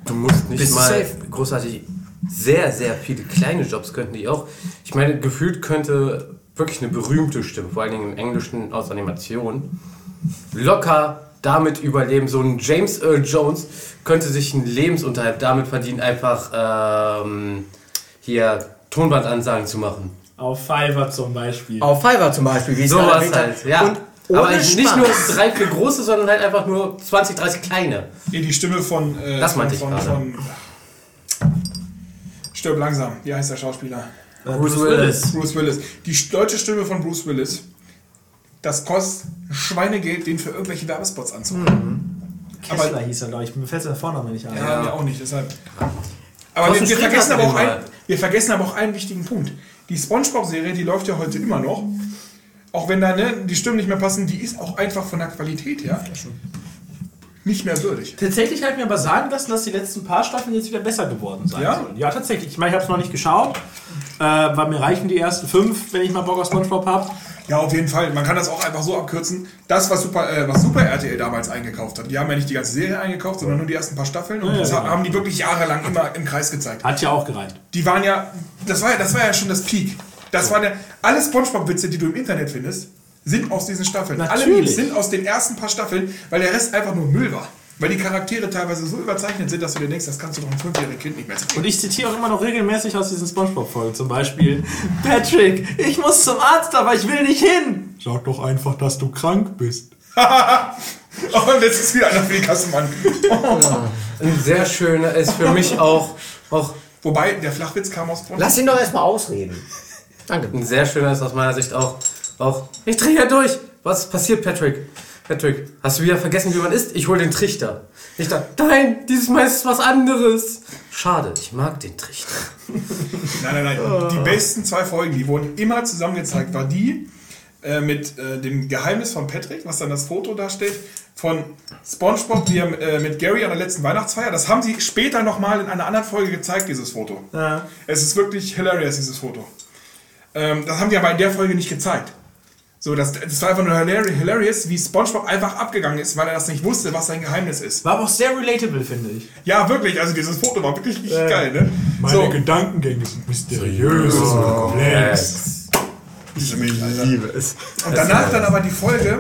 Du musst nicht Bist du mal safe? großartig. Sehr, sehr viele kleine Jobs könnten die auch. Ich meine, gefühlt könnte wirklich eine berühmte Stimme, vor allen Dingen im Englischen aus Animation, locker damit überleben. So ein James Earl Jones könnte sich einen Lebensunterhalt damit verdienen, einfach ähm, hier Tonbandansagen zu machen. Auf Fiverr zum Beispiel. Auf Fiverr zum Beispiel, wie Sowas erwähnt halt, ja. Und ohne Aber nicht Spaß. nur drei, vier große, sondern halt einfach nur 20, 30 kleine. Nee, die Stimme von. Äh, Das von, meinte ich von, gerade. von Stirb langsam. Wie heißt der Schauspieler? Äh, Bruce Willis. Bruce Willis. Die sch- deutsche Stimme von Bruce Willis. Das kostet Schweinegeld, den für irgendwelche Werbespots anzuhören. Kessler hieß er, glaube ich. Mir fällt der Vorname nicht ein. Ja, mir auch nicht, deshalb. Aber wir, wir, vergessen aber auch ein, wir vergessen aber auch einen wichtigen Punkt. Die Spongebob-Serie, die läuft ja heute immer noch. Auch wenn da ne, die Stimmen nicht mehr passen, die ist auch einfach von der Qualität her nicht mehr würdig. Tatsächlich habe ich mir aber sagen lassen, dass die letzten paar Staffeln jetzt wieder besser geworden sein Ja? sollen. Ja, tatsächlich. Ich meine, ich habe es noch nicht geschaut, äh, weil mir reichen die ersten fünf, wenn ich mal Bock auf Spongebob habe. Ja, auf jeden Fall. Man kann das auch einfach so abkürzen. Das, was Super, äh, was Super RTL damals eingekauft hat, die haben ja nicht die ganze Serie eingekauft, sondern nur die ersten paar Staffeln. Und Ja, das ja, haben die wirklich jahrelang immer im Kreis gezeigt. Hat ja auch gereicht. Die waren ja, das war ja, das war ja schon das Peak. Das waren ja, alle Spongebob-Witze, die du im Internet findest, sind aus diesen Staffeln. Alle Natürlich. Memes sind aus den ersten paar Staffeln, weil der Rest einfach nur Müll war. Weil die Charaktere teilweise so überzeichnet sind, dass du dir denkst, das kannst du doch einem fünfjährigen Kind nicht mehr zeigen. Und ich zitiere auch immer noch regelmäßig aus diesen Spongebob-Folgen. Zum Beispiel, Patrick, ich muss zum Arzt, aber ich will nicht hin. Sag doch einfach, dass du krank bist. Oh, und jetzt ist wieder einer für die Kasse, Mann. Ein sehr schöner ist für mich auch, auch Wobei, der Flachwitz kam aus. Lass ihn doch erstmal ausreden. Danke. Ein sehr schöner ist aus meiner Sicht auch, auch ich drehe ja durch. Was passiert, Patrick? Patrick, hast du wieder vergessen, wie man isst? Ich hol den Trichter. Ich dachte, nein, dieses Mal ist was anderes. Schade, ich mag den Trichter. Nein, nein, nein. Die besten zwei Folgen, die wurden immer zusammen gezeigt, war die äh, mit äh, dem Geheimnis von Patrick, was dann das Foto darstellt, von SpongeBob, er äh, mit Gary an der letzten Weihnachtsfeier. Das haben sie später nochmal in einer anderen Folge gezeigt, dieses Foto. Ja. Es ist wirklich hilarious, dieses Foto. Ähm, das haben die aber in der Folge nicht gezeigt. So, das, das war einfach nur hilari- hilarious, wie SpongeBob einfach abgegangen ist, weil er das nicht wusste, was sein Geheimnis ist. War aber auch sehr relatable, finde ich. Ja, wirklich, also dieses Foto war wirklich richtig geil, ne? so, Gedankengänge sind mysteriös und komplex. Alter. liebe es. Und danach dann aber die Folge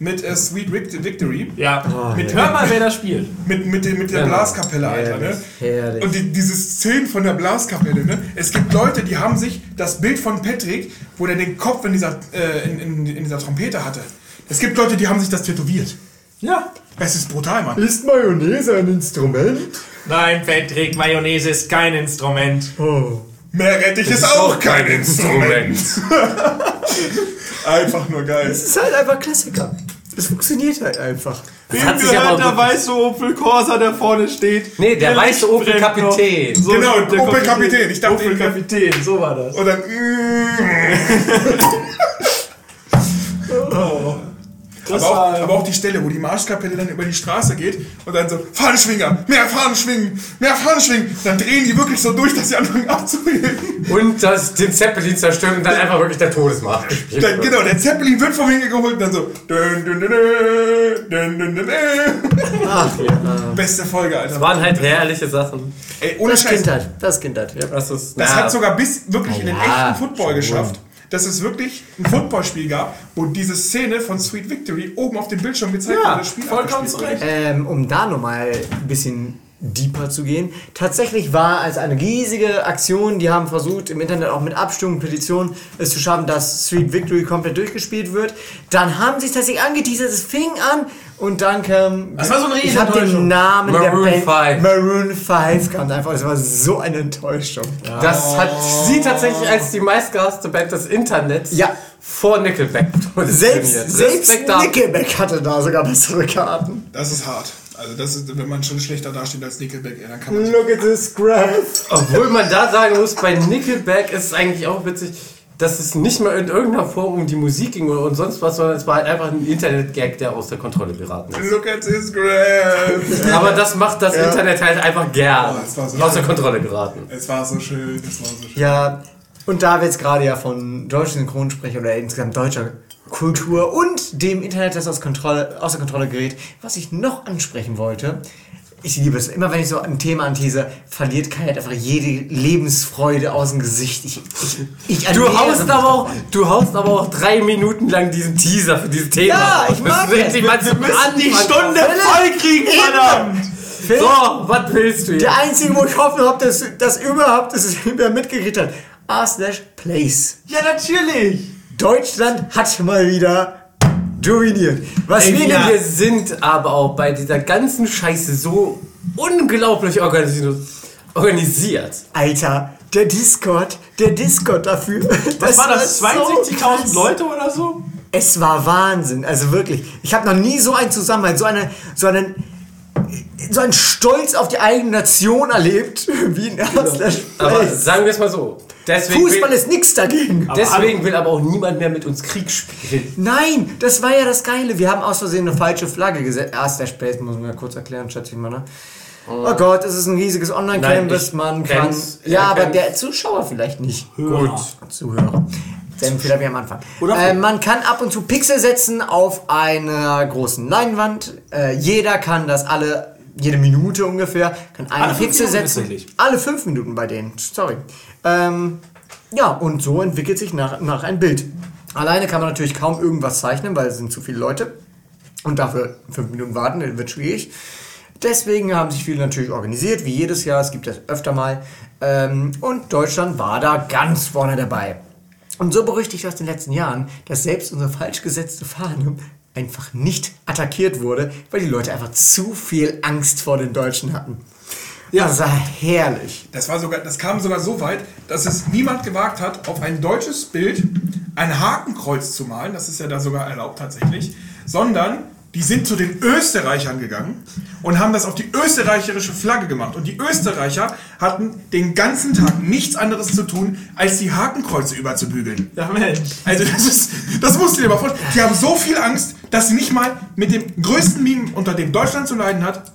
mit äh, Sweet Vic- Victory, Ja, mit hör mal, wer da spielt. mit, mit, der- mit der Blaskapelle, Alter, ne? Herrlich. Und die, diese Szenen von der Blaskapelle, ne? Es gibt Leute, die haben sich das Bild von Patrick, wo der den Kopf in dieser, äh, in, in, in dieser Trompete hatte. Es gibt Leute, die haben sich das tätowiert. Ja. Es ist brutal, Mann. Ist Mayonnaise ein Instrument? Nein, Patrick, Mayonnaise ist kein Instrument. Oh. Meerrettich ist auch kein Instrument. Einfach nur geil. Es ist halt einfach Klassiker. Es funktioniert halt einfach. Wem hat sich aber gehört der weiße Opel Corsa, der vorne steht? Nee, der weiße Licht Opel. Kapitän. So, Genau, der Opel Kapitän. Ich dachte Opel Kapitän, so war das. Und dann. Das Aber auch, aber auch die Stelle, wo die Marschkapelle dann über die Straße geht und dann so, Fahnenschwinger, mehr Fahnenschwingen, mehr Fahnenschwingen. Dann drehen die wirklich so durch, dass sie anfangen abzuheben. Und das, den Zeppelin zerstören und dann einfach wirklich der Todesmarsch gespielt Dann, genau, der Zeppelin wird vom Himmel geholt und dann so. Dün, dün, dün, dün, dün, dün, dün, dün. Ach ja. Beste Folge, Alter. Das waren halt herrliche Sachen. Ey, ohne Das Scheiß. Kindheit. Das Kindheit. Ja. Das ist, Das na, hat sogar bis wirklich in den echten Football schon. geschafft, dass es wirklich ein Footballspiel gab, wo diese Szene von Sweet Victory oben auf dem Bildschirm gezeigt Ja, wurde. vollkommen zu. Recht. Ähm, um da nochmal ein bisschen deeper zu gehen. Tatsächlich war es eine riesige Aktion, die haben versucht, im Internet auch mit Abstimmung, Petitionen, es zu schaffen, dass Sweet Victory komplett durchgespielt wird. Dann haben sie es tatsächlich angeteasert, es fing an und dann kam... Das war so eine Ich habe den. Namen Maroon der Band... 5. Maroon 5 kam einfach, das war so eine Enttäuschung. Das hat sie tatsächlich als die meistgehasste Band des Internets Ja. vor Nickelback. Selbst, selbst. Nickelback hatte da sogar bessere Karten. Das ist hart. Also das ist, wenn man schon schlechter dasteht als Nickelback, ey, dann kann man Look at this graph. Obwohl man da sagen muss, bei Nickelback ist es eigentlich auch witzig, dass es nicht mal in irgendeiner Form um die Musik ging oder und sonst was, sondern es war halt einfach ein Internet-Gag, der aus der Kontrolle geraten ist. Look at this graph. Aber das macht das Internet halt einfach gern Oh, so aus der Kontrolle geraten. Es war so schön, es war so schön. Ja, und da wir jetzt gerade ja von deutschen Synchronsprecher oder insgesamt deutscher Kultur und dem Internet, das aus Kontrolle, außer Kontrolle gerät, was ich noch ansprechen wollte, ich liebe es. Immer wenn ich so ein Thema antease, verliert Kai halt einfach jede Lebensfreude aus dem Gesicht. Ich, ich, ich Du haust, aber auch, du haust aber auch drei Minuten lang diesen Teaser für dieses Thema. Ja, ich mag Das richtig mal zum Anfang. die Stunde voll kriegen, verdammt! So, was willst du jetzt? Der einzige, wo ich hoffen habe, dass, dass überhaupt dass es wer mitgekriegt hat. R slash Place. Ja, natürlich! Deutschland hat mal wieder dominiert. Was Ey, wir nämlich- wir sind aber auch bei dieser ganzen Scheiße so unglaublich organisiert. organisiert. Alter, der Discord, der Discord dafür. Was war das? so 62.000 krass. Leute oder so? Es war Wahnsinn, also wirklich. Ich habe noch nie so einen Zusammenhalt, so eine, so einen, so einen Stolz auf die eigene Nation erlebt, wie in Erster Aber sagen wir es mal so. Deswegen Fußball will, ist nichts dagegen. deswegen will aber auch niemand mehr mit uns Krieg spielen. Nein, das war ja das Geile. Wir haben aus Versehen eine falsche Flagge gesetzt. Erster Space muss man ja kurz erklären, schätze ich mal, ne? Oh Gott, es ist ein riesiges Online-Canvas, man kann. kenn's, Ja, er aber der Zuschauer vielleicht nicht. Gut. Zuhörer. Selben Fehler wie am Anfang. Äh, man kann ab und zu Pixel setzen auf einer großen Leinwand. Äh, jeder kann das alle, jede Minute ungefähr, kann einen Alle Pixel setzen. Alle fünf Minuten bei denen. Sorry. Ähm, ja, und so entwickelt sich nach, nach ein Bild. Alleine kann man natürlich kaum irgendwas zeichnen, weil es sind zu viele Leute. Und dafür fünf Minuten warten, wird schwierig. Deswegen haben sich viele natürlich organisiert, wie jedes Jahr. Es gibt das öfter mal. Ähm, und Deutschland war da ganz vorne dabei. Und so berüchtigt aus den letzten Jahren, dass selbst unsere falsch gesetzte Fahne einfach nicht attackiert wurde, weil die Leute einfach zu viel Angst vor den Deutschen hatten. Ja. Das war herrlich. Das, war sogar, das kam sogar so weit, dass es niemand gewagt hat, auf ein deutsches Bild ein Hakenkreuz zu malen. Das ist ja da sogar erlaubt tatsächlich. Sondern die sind zu den Österreichern gegangen und haben das auf die österreichische Flagge gemacht. Und die Österreicher hatten den ganzen Tag nichts anderes zu tun, als die Hakenkreuze überzubügeln. Ja, Mensch. Also das ist, das musst du dir mal vorstellen. Die haben so viel Angst, dass sie nicht mal mit dem größten Meme, unter dem Deutschland zu leiden hat,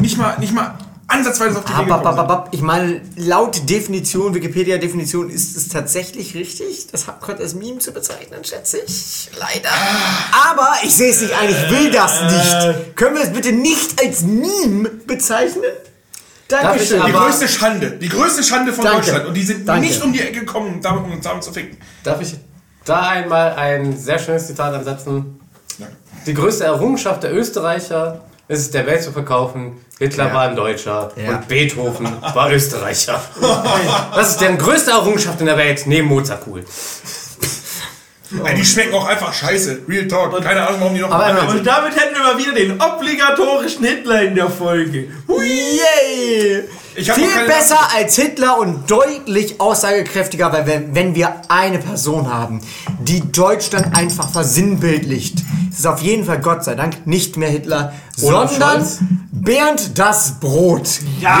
nicht mal, nicht mal ansatzweise auf die Idee gekommen sind. Ababababab. Ich meine, laut Definition, Wikipedia-Definition, ist es tatsächlich richtig, das Hakenkreuz als Meme zu bezeichnen, schätze ich. Leider. Aber ich sehe es nicht ein, ich will das nicht. Können wir es bitte nicht als Meme bezeichnen? Dankeschön. Die größte Schande, die größte Schande von Danke. Deutschland. Und die sind Danke. nicht um die Ecke gekommen, um damit- uns damit zu ficken. Darf ich da einmal ein sehr schönes Zitat ansetzen? Die größte Errungenschaft der Österreicher ist es, der Welt zu verkaufen. Hitler Ja. war ein Deutscher Ja. und Beethoven war Österreicher. Das ist deren größte Errungenschaft in der Welt, neben Mozartkuhl. Ey, die schmecken auch einfach scheiße. Real Talk. Keine Ahnung, warum die noch Aber dabei Und damit hätten wir mal wieder den obligatorischen Hitler in der Folge. Yay! Ich hab Viel besser als Hitler und deutlich aussagekräftiger, weil wenn, wenn wir eine Person haben, die Deutschland einfach versinnbildlicht, ist es auf jeden Fall Gott sei Dank nicht mehr Hitler, Olaf sondern Scholz? Bernd das Brot. Ja!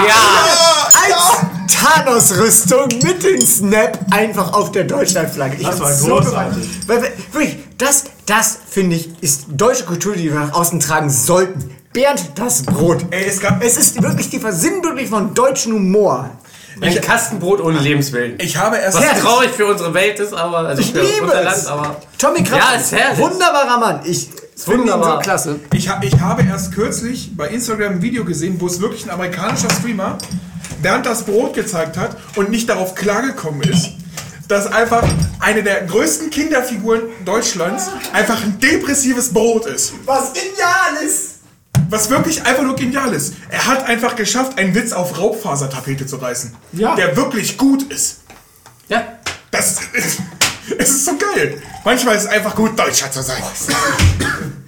Als Thanos-Rüstung mit dem Snap einfach auf der Deutschlandflagge. Ich Das war so großartig. Weil, weil, wirklich, das, das finde ich, ist deutsche Kultur, die wir nach außen tragen sollten. Bernd das Brot. Ey, es gab- es ist wirklich die Versinnbildlichung von deutschem Humor. Ein Kastenbrot ohne Lebenswillen. Ich habe erst. Was Herrlich. traurig für unsere Welt ist, aber also Ich liebe unser es. Land, aber Tommy Kraft, Ja, ist herrlich. wunderbarer Mann. Ich finde ihn so wunderbar. klasse. Ich, ha ich habe erst kürzlich bei Instagram ein Video gesehen, wo es wirklich ein amerikanischer Streamer Bernd das Brot gezeigt hat und nicht darauf klargekommen ist, dass einfach eine der größten Kinderfiguren Deutschlands einfach ein depressives Brot ist. Was genial ist. Was wirklich einfach nur genial ist. Er hat einfach geschafft, einen Witz auf Raubfasertapete zu reißen. Ja. Der wirklich gut ist. ja. Das ist, es ist so geil. Manchmal ist es einfach gut, Deutscher zu sein.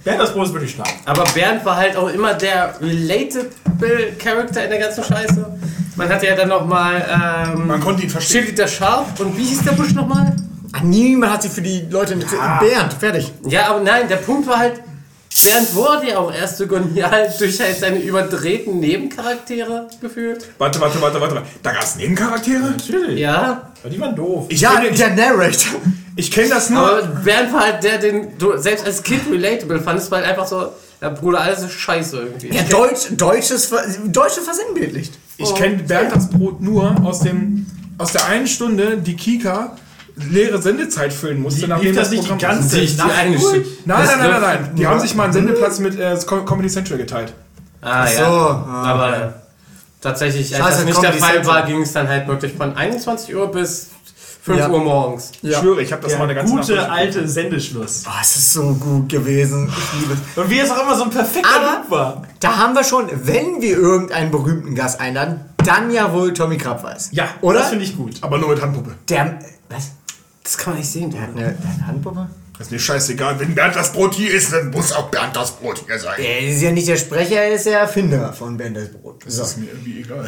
Ja, das Brot ist wirklich stark. Aber Bernd war halt auch immer der relatable Character in der ganzen Scheiße. Man hatte ja dann nochmal ähm, Man konnte ihn verstehen. Schildi der Schaf und wie hieß der Busch nochmal? Ah, Niemand hat sich für die Leute interessiert. Bernd, fertig. Ja, aber nein, der Punkt war halt, Bernd wurde ja auch erst so genial durch halt seine überdrehten Nebencharaktere gefühlt. Warte, warte, warte, warte. Da gab es Nebencharaktere? Natürlich. Ja, Aber die waren doof. Ich Ja, kenne ich, der Narrator. ich kenn das nur. aber Bernd war halt der, den du selbst als Kind relatable fandest, weil einfach so, ja Bruder, alles ist scheiße irgendwie. Ja, Deutsch, Deutsches, Deutsche versinnbildlicht. Ich kenne Bernd das Brot nur aus, dem, aus der einen Stunde, die Kika leere Sendezeit füllen musste. nachdem Lief das nicht die Programm- ganze Nicht die Nacht eine durch? Stück. Nein, Das nein, nein, nein, nein. Die haben sich mal einen Sendeplatz mit äh, Com- Comedy Central geteilt. Ah ja, so, ah, aber tatsächlich, als Scheiße, das nicht der Fall war, ging es dann halt wirklich von 21 Uhr bis 5 Ja. Uhr morgens. Ich Ja. schwöre, ich habe das Der mal eine ganze gute Nacht alte Sendeschluss. Oh, es ist so gut gewesen. Ich liebe es. Und wie es auch immer so ein perfekter Aber- Loop war. Da haben wir schon, wenn wir irgendeinen berühmten Gast einladen, dann ja wohl Tommy Krabweis. Ja, Oder? das finde ich gut. Aber nur mit Handpuppe. Der, was? Das kann man nicht sehen, Der hat eine, der hat eine Handpuppe? Das ist mir scheißegal. Wenn Bernd das Brot hier ist, dann muss auch Bernd das Brot hier sein. Er ist ja nicht der Sprecher, er ist der Erfinder von Bernd das Brot. So. Das ist mir irgendwie egal.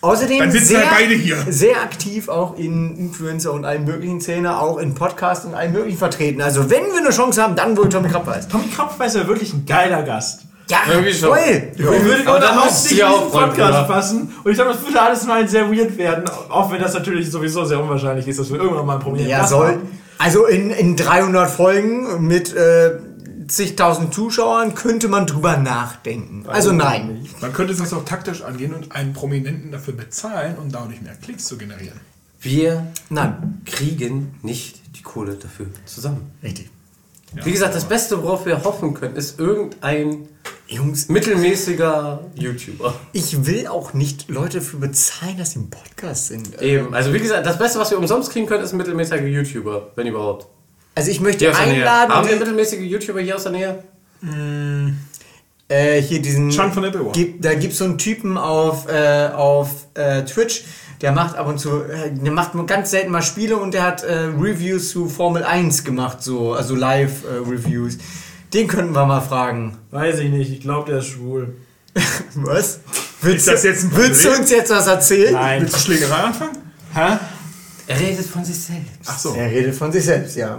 Außerdem Dann sitzen sehr, wir beide hier. sehr aktiv auch in Influencer und allen möglichen Szenen, auch in Podcasts und allen möglichen vertreten. Also wenn wir eine Chance haben, dann wohl Tommy Krabweis. Tommy Krapfweiß wäre wirklich ein geiler Gast. Ja, Irgendwie schon. voll. Ich würde Aber dann überhaupt müsst nicht freuen, Podcast Bruder. passen. Und ich glaube, das würde alles mal sehr weird werden. Auch wenn das natürlich sowieso sehr unwahrscheinlich ist, dass wir irgendwann mal ein Problem Ja, soll. Also in, in 300 Folgen mit äh, zigtausend Zuschauern könnte man drüber nachdenken. Also nein. Man könnte es auch taktisch angehen und einen Prominenten dafür bezahlen, um dadurch mehr Klicks zu generieren. Wir Nein. kriegen nicht die Kohle dafür zusammen. Richtig. Wie gesagt, das Beste, worauf wir hoffen können, ist irgendein Jungs, mittelmäßiger YouTuber. ich will auch nicht Leute dafür bezahlen, dass sie im Podcast sind. Eben. Also wie gesagt, das Beste, was wir umsonst kriegen können, ist ein mittelmäßiger YouTuber, wenn überhaupt. Also ich möchte einladen, Haben wir mittelmäßige YouTuber hier aus der Nähe? äh, hier diesen. Chan von Applewood. Gibt, da gibt es so einen Typen auf, äh, auf äh, Twitch, der macht ab und zu, äh, der macht nur ganz selten mal Spiele und der hat äh, Reviews zu Formel 1 gemacht, so, also Live-Reviews. Den könnten wir mal fragen. Weiß ich nicht, ich glaube, der ist schwul. Was? Willst, Ist das jetzt ein willst du uns jetzt was erzählen? Nein. Willst du Schlägerei anfangen? Hä? Er redet von sich selbst. Ach so. Er redet von sich selbst, ja.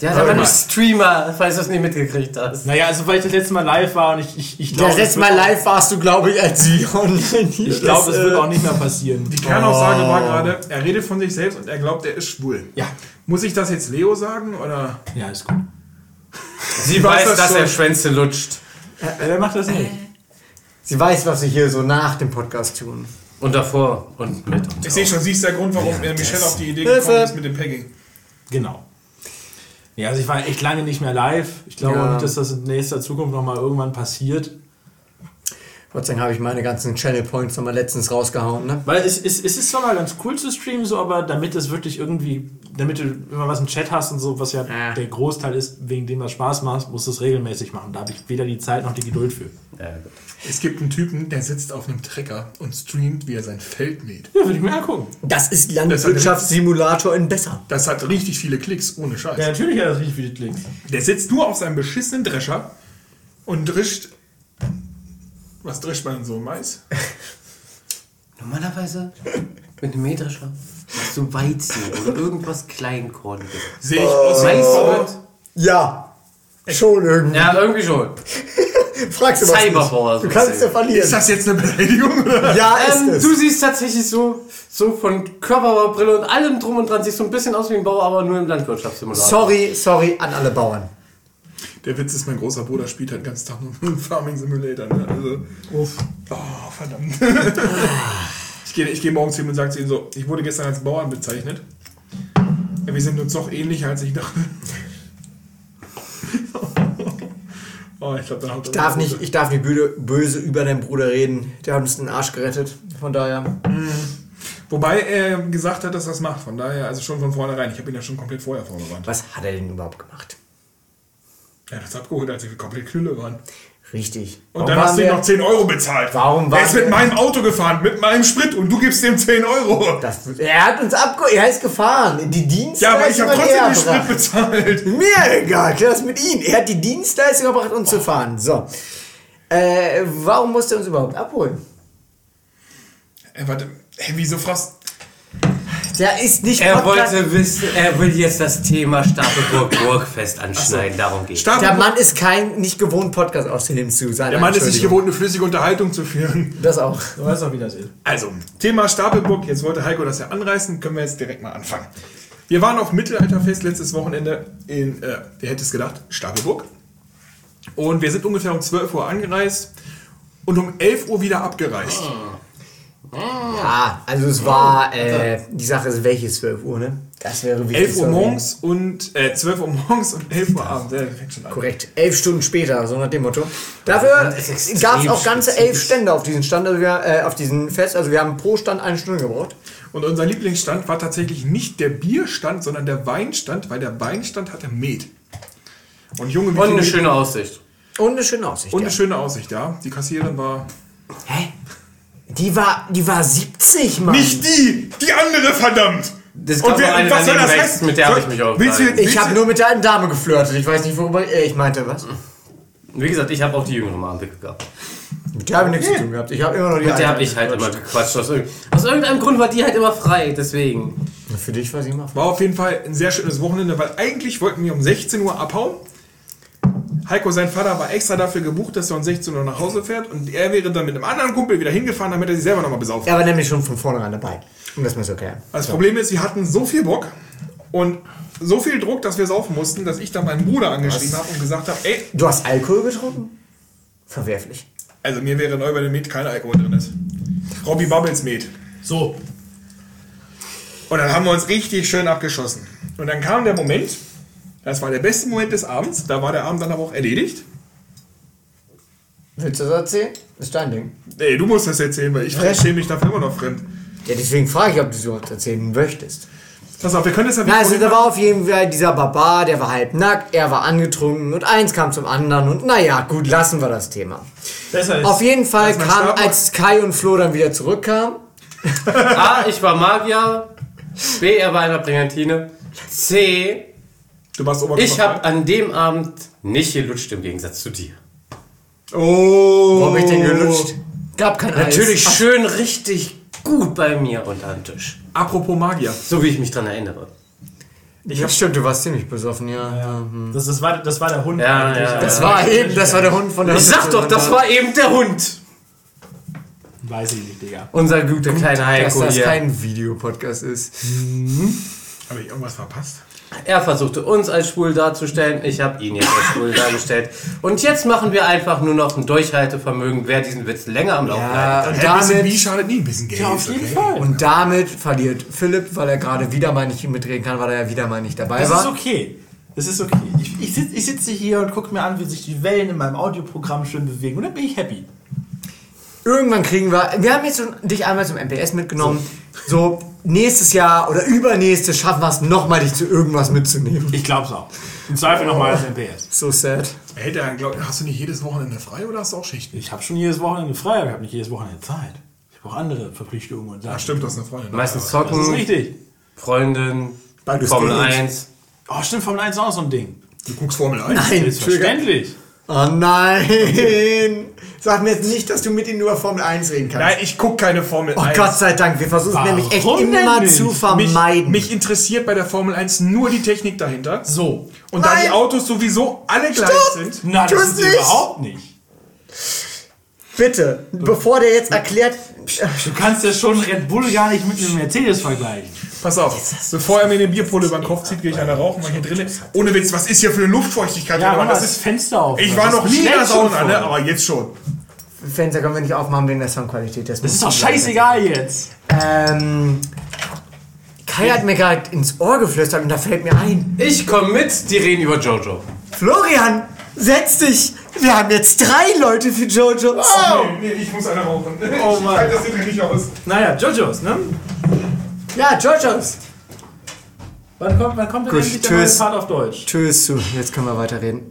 Ja, aber mal. nicht Streamer, falls du es nicht mitgekriegt hast. Naja, also weil ich das letzte Mal live war und ich, ich, ich glaube, Das letzte Mal live warst du, glaube ich, als wir online hier Ich glaube, das, es wird äh, auch nicht mehr passieren. Die Kernaussage war gerade, er redet von sich selbst und er glaubt, er ist schwul. Ja. Muss ich das jetzt Leo sagen oder? Ja, ist gut. Sie weiß weiß, das dass er Schwänze lutscht. Äh, wer macht das nicht? Sie weiß, was wir hier so nach dem Podcast tun. Und davor und mit. Und Ich sehe schon, sie ist der Grund, warum Ja, äh, Michelle auf die Idee gekommen ist mit dem Pegging. Genau. Ja, also ich war echt lange nicht mehr live. Ich glaube Ja. auch nicht, dass das in nächster Zukunft nochmal irgendwann passiert. Gott sei Dank habe ich meine ganzen Channel Points nochmal letztens rausgehauen, ne? Weil es, es, es ist zwar mal ganz cool zu streamen, so, aber damit es wirklich irgendwie, damit du immer was im Chat hast und so, was ja Ah. der Großteil ist, wegen dem was Spaß macht, musst du es regelmäßig machen. Da habe ich weder die Zeit noch die Geduld für. Gut. Es gibt einen Typen, der sitzt auf einem Trecker und streamt, wie er sein Feld mäht. Ja, würde ich mir angucken. Das ist Landwirtschaftssimulator in besser. Das hat richtig viele Klicks, ohne Scheiß. Ja, natürlich hat das richtig viele Klicks. Der sitzt nur auf seinem beschissenen Drescher und drischt. Was drischt man denn so? Mais? Normalerweise mit einem Mähdrescher hast du Weizen oder irgendwas Kleinkorniges. Sehe ich aus wie ein Mais Bauer. wird. Ja. Schon irgendwie. Ja, irgendwie schon. Fragst du was Cyberbauer, nicht. Du so kannst ja verlieren. Ist das jetzt eine Beleidigung? Oder? ja, ist Ähm, es. du siehst tatsächlich so, so von Körperbaubrille und allem drum und dran, siehst so ein bisschen aus wie ein Bauer, aber nur im Landwirtschaftssimulator. Sorry, sorry an alle Bauern. Der Witz ist, mein großer Bruder spielt halt den ganzen Tag nur Farming Simulator. Ne? Also, Uff. oh, verdammt. ich gehe ich geh morgens hin und sage zu ihm so: Ich wurde gestern als Bauern bezeichnet. Ja, wir sind uns doch ähnlicher, als ich dachte. oh, ich da hat Ich darf nicht, ich darf nicht böse, über deinen Bruder reden. Der hat uns den Arsch gerettet. Von daher. Wobei er gesagt hat, dass er das macht. Von daher, also schon von vornherein. Ich habe ihn ja schon komplett vorher vorgewarnt. Was hat er denn überhaupt gemacht? Er hat das abgeholt, als wir komplett Knülle waren. Richtig. Und dann hast du ihm noch 10 Euro bezahlt. Warum Er waren ist mit meinem Auto gefahren, mit meinem Sprit und du gibst ihm 10 Euro. das, er hat uns abgeholt. Er ist gefahren. Die Dienstleistung ja, aber ich habe trotzdem er den Sprit bezahlt. Mir egal, klar, das mit ihm. Er hat die Dienstleistung erbracht, uns zu fahren. So. Äh, warum musste er uns überhaupt abholen? Ey, warte, hey, wieso fragst Der ist nicht Er Podcast- wollte wissen, er will jetzt das Thema Stapelburg Burgfest anschneiden, darum geht's. Der Stapel Mann ist kein nicht gewohnt, Podcast aufzunehmen zu sein. Der Mann ist nicht gewohnt, eine flüssige Unterhaltung zu führen. Das auch. Du weißt doch, wie das ist. Also, Thema Stapelburg. Jetzt wollte Heiko das ja anreißen. Können wir jetzt direkt mal anfangen. Wir waren auf Mittelalterfest letztes Wochenende in, äh, wer hätte es gedacht, Stapelburg. Und wir sind ungefähr um 12 Uhr angereist und um 11 Uhr wieder abgereist. Ja, also es war, äh, die Sache ist, welches 12 Uhr, ne? Das wäre wichtig. 11 Uhr zu erwähnen. morgens und, äh, 12 Uhr morgens und 11 Uhr abends. Ja, fängt schon an. Korrekt. Elf Stunden später, so nach dem Motto. Dafür gab es auch ganze spezifisch. elf Stände auf diesem Stand, also wir, äh, auf diesem Fest. Also wir haben pro Stand eine Stunde gebraucht. Und unser Lieblingsstand war tatsächlich nicht der Bierstand, sondern der Weinstand, weil der Weinstand hatte Met. Und Junge, wie Und eine schöne Aussicht. Und eine schöne Aussicht. und ja. eine schöne Aussicht, ja. Die Kassiererin war. Hä? Die war, die war 70, Mann. Nicht die! Die andere, verdammt! Das gab noch eine daneben rechts, mit der hab ich mich auch Willst du, willst Ich habe nur mit der alten Dame geflirtet. Ich weiß nicht, worüber äh, ich meinte. Was? Wie gesagt, ich habe auch die jüngere Blick gehabt. Mit der habe ich nichts zu tun gehabt. Ich habe immer noch die Mit der habe ich halt immer gequatscht. Aus, irgend- aus irgendeinem Grund war die halt immer frei, deswegen. Für dich war sie immer War auf jeden Fall ein sehr schönes Wochenende, weil eigentlich wollten wir um 16 Uhr abhauen. Heiko, sein Vater, war extra dafür gebucht, dass er um 16 Uhr nach Hause fährt und er wäre dann mit einem anderen Kumpel wieder hingefahren, damit er sich selber nochmal besaufen Er war nämlich schon von vornherein dabei. Um das mal zu erklären. Das Problem ist, wir hatten so viel Bock und so viel Druck, dass wir saufen mussten, dass ich dann meinen Bruder angeschrieben habe und gesagt habe, ey, Du hast Alkohol getrunken? Verwerflich. also mir wäre neu bei dem Met kein Alkohol drin ist. Robbie Bubbles Met. So. Und dann haben wir uns richtig schön abgeschossen. Und dann kam der Moment, das war der beste Moment des Abends, da war der Abend dann aber auch erledigt. Willst du das erzählen? Ist dein Ding. Ey, du musst das erzählen, weil ich schäme mich dafür immer noch fremd. Ja, deswegen frage ich, ob du so erzählen möchtest. Pass auf, wir können das ja Na, also da war auf jeden Fall dieser Barbar, der war halb nackt, er war angetrunken und eins kam zum anderen und naja, gut, lassen wir das Thema. Besser ist. Auf jeden Fall Als kam, Stab- als Kai und Flo dann wieder zurückkamen, A, ich war Magier. B, er war in der Brigantine. C, Du warst ich Oberkörper. habe an dem Abend nicht gelutscht im Gegensatz zu dir. Oh. wo hab ich denn gelutscht? Gab kein Natürlich Eis. schön richtig gut bei mir unter dem Tisch. Apropos Magier. So wie ich mich dran erinnere. Ich hab stimmt, du warst ziemlich besoffen, ja. ja. Das, das, war, das war der Hund. Ja, ja, aber- Das war eben, das war der Hund von der Ich sag doch, das war eben der Hund. Weiß ich nicht, Digga. Unser guter kleiner dass Heiko das hier. kein Videopodcast ist. Habe ich irgendwas verpasst? Er versuchte uns als schwul darzustellen, ich habe ihn jetzt als schwul dargestellt. Und jetzt machen wir einfach nur noch ein Durchhaltevermögen, wer diesen Witz länger am Laufen Ja, bleibt. und damit, schadet nie, ein bisschen Geld. Ja, auf jeden Fall. und damit verliert Philipp, weil er gerade wieder mal nicht mitreden kann, weil er ja wieder mal nicht dabei Das war. ist okay. Das ist okay. Ich, ich, sitz, ich sitze hier und gucke mir an, wie sich die Wellen in meinem Audioprogramm schön bewegen. Und dann bin ich happy. Irgendwann kriegen wir. Wir haben jetzt schon dich einmal zum MPS mitgenommen. So, nächstes Jahr oder übernächstes schaffen wir es nochmal, dich zu irgendwas mitzunehmen. Ich glaub's auch. Im Zweifel nochmal als MPS. So sad. Hält er, glaub, hast du nicht jedes Wochenende frei oder hast du auch Schichten? Ich habe schon jedes Wochenende frei, aber ich habe nicht jedes Wochenende Zeit. Ich habe auch andere Verpflichtungen und Ja, Sachen. stimmt, du hast eine Freundin. Meistens Das ist zocken, richtig. Freundin, Baldur's Formel Gate. 1. Oh, stimmt, Formel 1 ist auch so ein Ding. Du guckst Formel 1? Nein, Trigger. Selbstverständlich. Oh nein! Sag mir jetzt nicht, dass du mit ihnen über Formel 1 reden kannst. Nein, ich gucke keine Formel Oh 1. Gott sei Dank, wir versuchen Warum nämlich echt immer zu mich, vermeiden. mich interessiert bei der Formel 1 nur die Technik dahinter. So. Und da Nein. die Autos sowieso alle gleich Stopp. sind. Tu's das ist nicht. überhaupt nicht. Bitte, bevor der jetzt erklärt. Du kannst ja schon Red Bull gar nicht mit einem Mercedes vergleichen. Pass auf, bevor er mir den Bierpole über den Kopf zieht, gehe ich eine rauchen, weil hier drin Ohne Witz, was ist hier für eine Luftfeuchtigkeit? Ja, drin? das das ist, Fenster auf. ich Das war noch nie in der Sauna, ne? aber jetzt schon. Fenster können wir nicht aufmachen wegen der Soundqualität. Das ist doch scheißegal jetzt. Ähm. Kai hat mir gerade ins Ohr geflüstert und da fällt mir ein. Ich komme mit, die reden über Jojo. Florian, setz dich! Wir haben jetzt drei Leute für Jojo. Oh, nee, nee, ich muss eine rauchen. Oh ich Mann. halte das hier nicht aus. Naja, Jojos, ne? Ja, Jojos! Wann kommt, wann kommt denn Gut, endlich der neue tschüss. Part auf Deutsch? Tschüss, zu. Jetzt können wir weiterreden.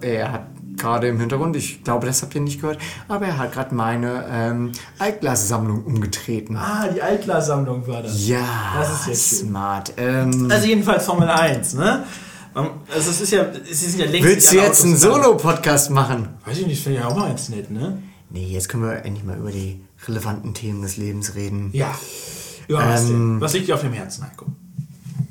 Er hat gerade im Hintergrund, ich glaube, das habt ihr nicht gehört, aber er hat gerade meine ähm, Altglassammlung umgetreten. Ah, die Altglassammlung war das. Ja, Das ist jetzt schön. smart. Ähm, Also jedenfalls Formel 1, ne? Ähm, Also es ist ja, es sind ja längst willst du nicht alle jetzt einen Autos. Solo-Podcast machen? Weiß ich nicht, finde ich auch mal ganz nett, ne? Nee, jetzt können wir endlich mal über die relevanten Themen des Lebens reden. Ja. Ja, was, Ähm, was liegt dir auf dem Herzen, Heiko?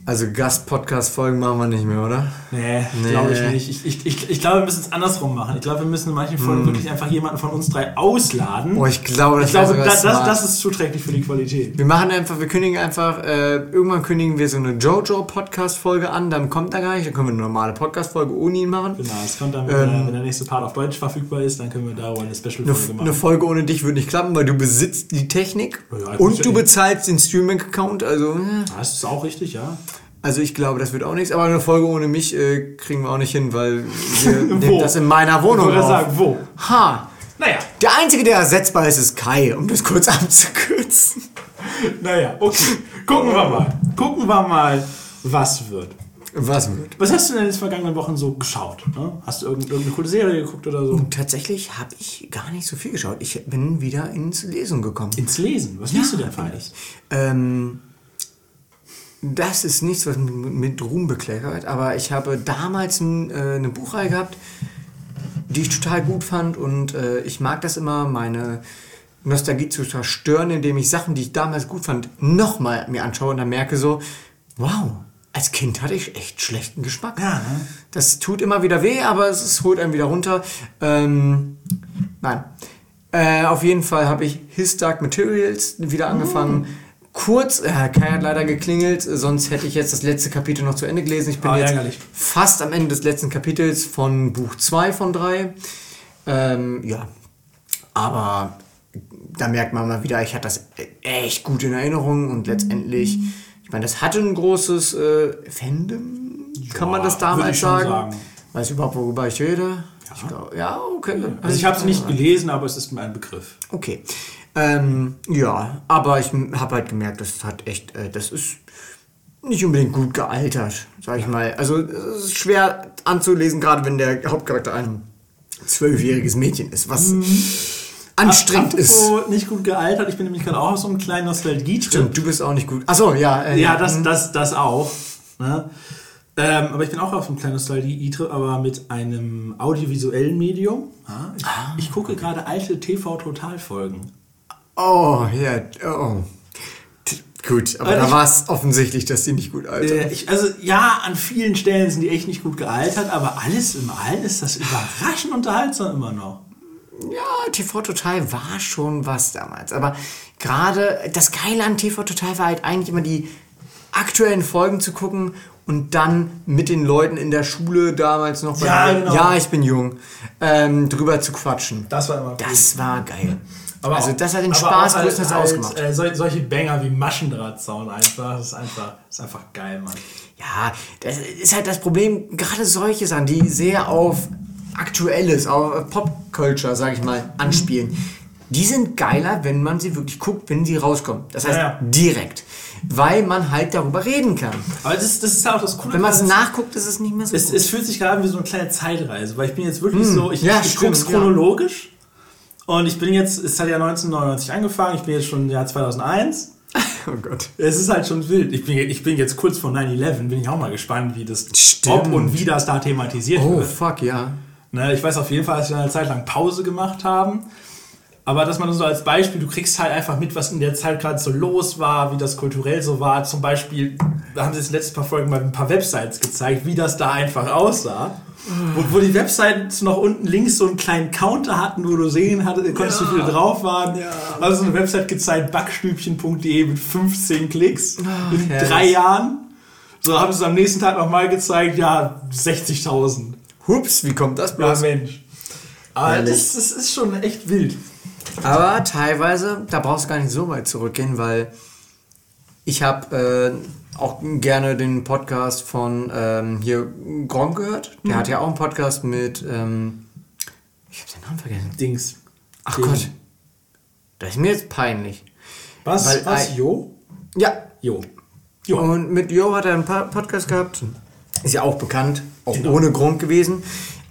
Also Gast-Podcast-Folgen machen wir nicht mehr, oder? Nee, Nee. glaube ich nicht. Ich, ich, ich, ich glaube, wir müssen es andersrum machen. Ich glaube, wir müssen in manchen Folgen wirklich einfach jemanden von uns drei ausladen. Boah, ich glaube, das ich glaube, das, das, das ist zuträglich für die Qualität. Wir machen einfach, wir kündigen einfach, äh, irgendwann kündigen wir so eine Jojo-Podcast-Folge an, dann kommt er gar nicht, dann können wir eine normale Podcast-Folge ohne ihn machen. Genau, es kommt dann, wenn, der, wenn der nächste Part auf Deutsch verfügbar ist, dann können wir darüber eine Eine, Special-Folge machen. eine Folge ohne dich würde nicht klappen, weil du besitzt die Technik Ja, ja, und ja du bezahlst den Streaming-Account, also, äh, das ist auch richtig, ja. Also ich glaube, das wird auch nichts, aber eine Folge ohne mich äh, kriegen wir auch nicht hin, weil wir nehmen das in meiner Ich Wohnung wollte auf. sagen, wo? Ha! Naja, Der Einzige, der ersetzbar ist, ist Kai, um das kurz abzukürzen. naja, okay. Gucken wir mal. Gucken wir mal, was wird. Was wird? Was hast du denn in den vergangenen Wochen so geschaut? Ne? Hast du irgendeine, irgendeine coole Serie geguckt oder so? Tatsächlich habe ich gar nicht so viel geschaut. Ich bin wieder ins Lesen gekommen. Ins Lesen. Was liest du denn feines? Ähm, das ist nichts, was mit, mit Ruhm bekleckert, aber ich habe damals ein, äh, eine Buchreihe gehabt, die ich total gut fand und äh, ich mag das immer, meine Nostalgie zu zerstören, indem ich Sachen, die ich damals gut fand, nochmal mir anschaue und dann merke so, wow, als Kind hatte ich echt schlechten Geschmack. Ja, ne? Das tut immer wieder weh, aber es, es holt einen wieder runter. Ähm, nein. Äh, auf jeden Fall habe ich His Dark Materials wieder angefangen. Kurz, äh, Kai hat leider geklingelt, sonst hätte ich jetzt das letzte Kapitel noch zu Ende gelesen. Ich bin Ah, jetzt ärgerlich. fast am Ende des letzten Kapitels von Buch 2 von 3. Ähm, ja, aber da merkt man mal wieder, ich hatte das echt gut in Erinnerung und letztendlich, ich meine, das hatte ein großes äh, Fandom, kann man das damals sagen? sagen. Weiß überhaupt, worüber ich rede? Ich glaub, ja, okay. Also ich habe es nicht gelesen, aber es ist mir ein Begriff. Okay. Ähm, ja, aber ich habe halt gemerkt, das hat echt, äh, das ist nicht unbedingt gut gealtert, sag ich mal. Also es ist schwer anzulesen, gerade wenn der Hauptcharakter ein zwölfjähriges Mädchen ist, was anstrengend ist. Apropos nicht gut gealtert. Ich bin nämlich gerade auch auf so einem kleinen Nostalgie-Trip. Stimmt, du bist auch nicht gut. Achso, ja. Äh, Ja, das, das, das auch. Ne? Ähm, aber ich bin auch auf einem kleinen Nostalgie-Trip, aber mit einem audiovisuellen Medium. Ja, ich, Ah. ich gucke gerade alte TV-Total-Folgen. Oh, ja, oh. Gut, aber Also da war es offensichtlich, dass die nicht gut. Äh, ich, also ja, an vielen Stellen sind die echt nicht gut gealtert, aber alles im All ist das überraschend unterhaltsam immer noch. Ja, TV Total war schon was damals. Aber gerade das Geile an TV Total war halt eigentlich immer die aktuellen Folgen zu gucken und dann mit den Leuten in der Schule damals noch bei Ja, genau. ja ich bin jung, ähm, drüber zu quatschen. Das war immer cool. Das war geil. Aber also das hat den Spaß größtenteils halt, ausgemacht. Äh, sol solche Banger wie Maschendrahtzaun einfach, das ist einfach, das ist einfach geil, Mann. Ja, das ist halt das Problem, gerade solche Sachen, die sehr auf Aktuelles, auf Popculture, sag ich mal, anspielen. Die sind geiler, wenn man sie wirklich guckt, wenn sie rauskommen. Das heißt, Ja, ja. direkt. Weil man halt darüber reden kann. Aber das, das ist ja auch das Coole. Wenn man es nachguckt, ist es nicht mehr so es, es fühlt sich gerade wie so eine kleine Zeitreise, weil ich bin jetzt wirklich so, ich, ja, ich guck's ja. chronologisch und ich bin jetzt, es hat ja 1999 angefangen, ich bin jetzt schon im Jahr 2001. oh Gott. Es ist halt schon wild. Ich bin, ich bin jetzt kurz vor 9-11, bin ich auch mal gespannt, wie das, Stimmt. ob und wie das da thematisiert Oh, wird. fuck, ja. Ne, ich weiß auf jeden Fall, dass wir eine Zeit lang Pause gemacht haben. Aber dass man so als Beispiel, du kriegst halt einfach mit, was in der Zeit gerade so los war, wie das kulturell so war. Zum Beispiel, da haben sie jetzt in den letzten paar Folgen mal ein paar Websites gezeigt, wie das da einfach aussah. Wo, wo die Websites noch unten links so einen kleinen Counter hatten, wo du sehen hattest, konntest, wie viele drauf waren. Also so eine Website gezeigt, backstübchen.de mit 15 Klicks in herrlich. drei Jahren. So haben sie es am nächsten Tag nochmal gezeigt, ja, 60.000. Hups, wie kommt das Ja, bloß? Mensch. Aber das, das ist schon echt wild. Aber teilweise, da brauchst du gar nicht so weit zurückgehen, weil ich habe äh, auch gerne den Podcast von ähm, hier Gronk gehört. Der hat ja auch einen Podcast mit, ähm, ich habe den Namen vergessen. Dings. Ach Den- Gott, das ist mir jetzt peinlich. Was? Weil was? Jo? Ja, Jo. Jo. und mit Jo hat er einen Podcast gehabt. Ist ja auch bekannt, auch Genau. ohne Grund gewesen.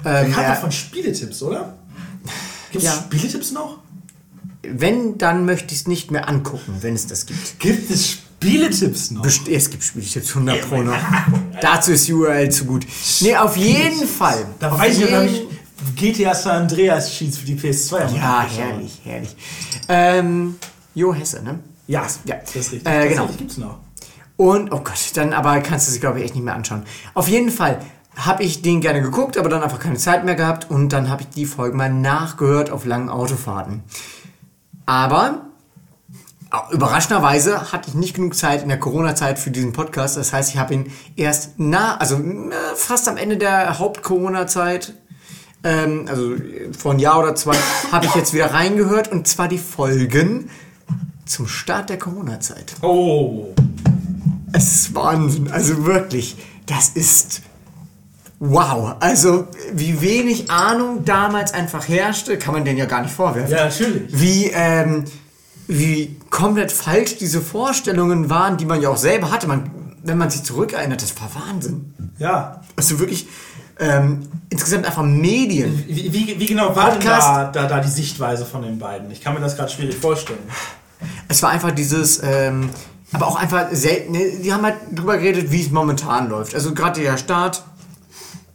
Ähm, Bekannt er- von Spieletipps, oder? Gibt es Ja. Spieletipps noch? Wenn, dann möchte ich es nicht mehr angucken, wenn es das gibt. Gibt es Spieletipps noch? Best es gibt Spieltipps 100 Pro noch. Dazu ist die URL zu gut. Nee, auf jeden Fall. Da auf weiß ich, jeden- ich GTA San Andreas Cheats für die PS2 am Ja, herrlich, herrlich. Ähm, Jo Hesse, ne? Ja, Ja. das ist richtig. Äh, genau. Das gibt's noch. Und, oh Gott, dann aber kannst du sie, glaube ich, echt nicht mehr anschauen. Auf jeden Fall habe ich den gerne geguckt, aber dann einfach keine Zeit mehr gehabt und dann habe ich die Folgen mal nachgehört auf langen Autofahrten. Aber überraschenderweise hatte ich nicht genug Zeit in der Corona-Zeit für diesen Podcast. Das heißt, ich habe ihn erst na, also fast am Ende der Haupt-Corona-Zeit, ähm, also vor ein Jahr oder zwei, habe ich jetzt wieder reingehört und zwar die Folgen zum Start der Corona-Zeit. Oh. Es ist Wahnsinn. Also wirklich, das ist wow. Also wie wenig Ahnung damals einfach herrschte, kann man denen ja gar nicht vorwerfen. Ja, natürlich. Wie, ähm, wie komplett falsch diese Vorstellungen waren, die man ja auch selber hatte. Man, wenn man sich zurückerinnert, das war Wahnsinn. Ja. Also wirklich ähm, insgesamt einfach Medien. Wie, wie, wie genau war denn Podcast. da, da, da die Sichtweise von den beiden? Ich kann mir das gerade schwierig vorstellen. Es war einfach dieses, ähm, aber auch einfach selten. ne, Die haben halt drüber geredet, wie es momentan läuft. Also gerade der Start,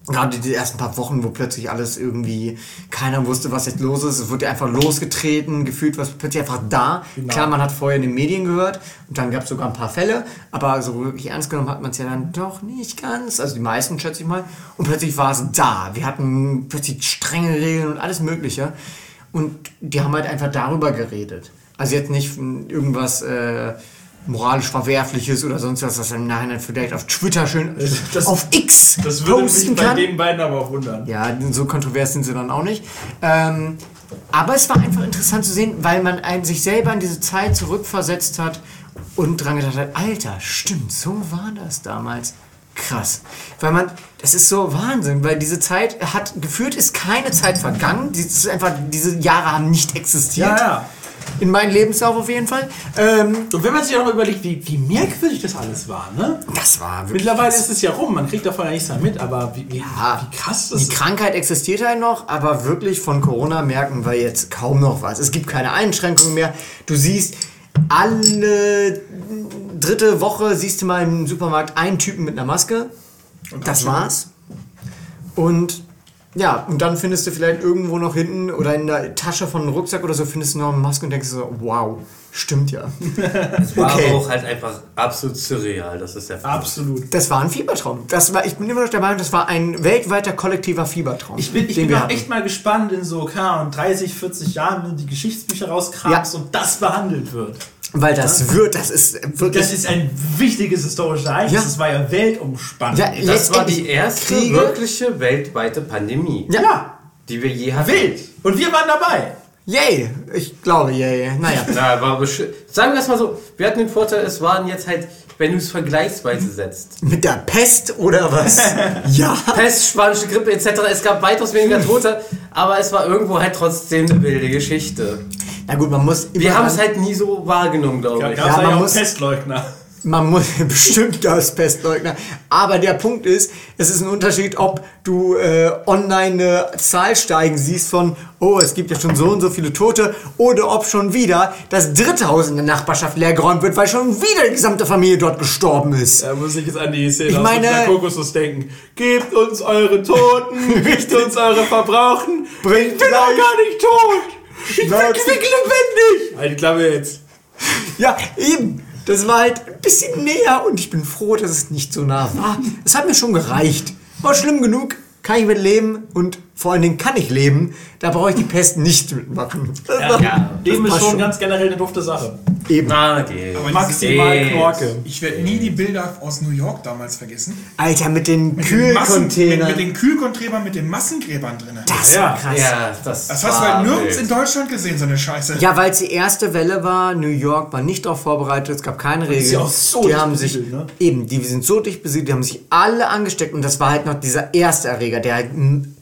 gerade die ersten paar Wochen, wo plötzlich alles irgendwie, keiner wusste, was jetzt los ist. Es wurde einfach losgetreten, gefühlt was plötzlich einfach da. Genau. Klar, man hat vorher in den Medien gehört und dann gab es sogar ein paar Fälle, aber so wirklich ernst genommen hat man es ja dann doch nicht ganz. Also die meisten, schätze ich mal. Und plötzlich war es da. Wir hatten plötzlich strenge Regeln und alles Mögliche. Und die haben halt einfach darüber geredet. Also jetzt nicht von irgendwas äh, moralisch Verwerfliches oder sonst was, was man im Nachhinein vielleicht auf Twitter schön Das- auf X Das würde mich bei kann. den beiden aber auch wundern. Ja, so kontrovers sind sie dann auch nicht. Ähm, aber es war einfach interessant zu sehen, weil man einen, sich selber in diese Zeit zurückversetzt hat und dran gedacht hat, Alter, stimmt, so war das damals. Krass. Weil man, das ist so Wahnsinn, weil diese Zeit hat, gefühlt ist keine Zeit vergangen. Die ist einfach, diese Jahre haben nicht existiert. Ja, ja. In meinem Lebenslauf auf jeden Fall. Ähm, Und wenn man sich auch noch überlegt, wie, wie merkwürdig das alles war, ne? das war wirklich. Mittlerweile ist es ja rum, man kriegt davon ja nichts mehr mit, aber wie, wie, Ja. wie krass das Die ist. Krankheit existiert halt noch, aber wirklich von Corona merken wir jetzt kaum noch was. Es gibt keine Einschränkungen mehr. Du siehst alle dritte Woche siehst du mal im Supermarkt einen Typen mit einer Maske. Das war's. Und ja, und dann findest du vielleicht irgendwo noch hinten oder in der Tasche von einem Rucksack oder so findest du noch eine Maske und denkst so, wow, stimmt ja. Es war Okay. aber auch halt einfach absolut surreal. Das ist der Fall. Absolut. Das war ein Fiebertraum. Das war, ich bin immer noch der Meinung, das war ein weltweiter kollektiver Fiebertraum. Ich bin, ich den bin wir auch hatten. echt mal gespannt in so, keine Ahnung, 30, 40 Jahren, wenn du die Geschichtsbücher rauskramst Ja. und das behandelt wird. Weil das wird, das ist wirklich. Das ist ein wichtiges historisches Ereignis. Ja. Das war ja weltumspannend. Ja, Das war die erste Kriege. wirkliche weltweite Pandemie, Ja. ja, die wir je hatten. wild. Und wir waren dabei. Yay! Ich glaube, yay. Naja. Na, war Sagen wir es mal so, wir hatten den Vorteil, es waren jetzt halt, wenn du es vergleichsweise setzt. Mit der Pest oder was? ja. Pest, spanische Grippe etc. Es gab weitaus weniger Tote, aber es war irgendwo halt trotzdem eine wilde Geschichte. Na gut, man muss immer. Wir haben es halt nie so wahrgenommen, glaube ich. Ja, es man ja auch muss- Pestleugner. Man muss bestimmt als Pestleugner. Aber der Punkt ist, es ist ein Unterschied, ob du äh, online eine Zahl steigen siehst von, oh, es gibt ja schon so und so viele Tote, oder ob schon wieder das dritte Haus in der Nachbarschaft leergeräumt wird, weil schon wieder die gesamte Familie dort gestorben ist. Da muss ich jetzt an die Szene Ich aus meine- der Kokosnuss denken. Gebt uns eure Toten, gebt uns eure Verbrauchten. Bringt ich bin doch gar nicht tot. Ich bin quicklebendig. Halt die Klappe jetzt. Ja, eben. Das war halt ein bisschen näher und ich bin froh, dass es nicht so nah war. Es hat mir schon gereicht. War schlimm genug, kann ich mit leben und vor allen Dingen kann ich leben. Da brauche ich die Pest nicht mitmachen. Ja, Ja, Leben ist schon schon. ganz generell eine dufte Sache. Eben. Na, geht. Aber Maximal. Knorke. Ich werde nie die Bilder aus New York damals vergessen. Alter, mit den Mit Kühlcontainern. mit den Kühlcontainern, mit den Massengräbern drin. Das Ja, war krass. Ja, Ja, das, Das hast du halt nirgends wild. in Deutschland gesehen, so eine Scheiße. weil es die erste Welle war. New York war nicht darauf vorbereitet. Es gab keine Regeln. ja auch so die haben sich ne? eben, die sind so dicht besiedelt, die haben sich alle angesteckt und das war halt noch dieser erste Erreger, der halt m,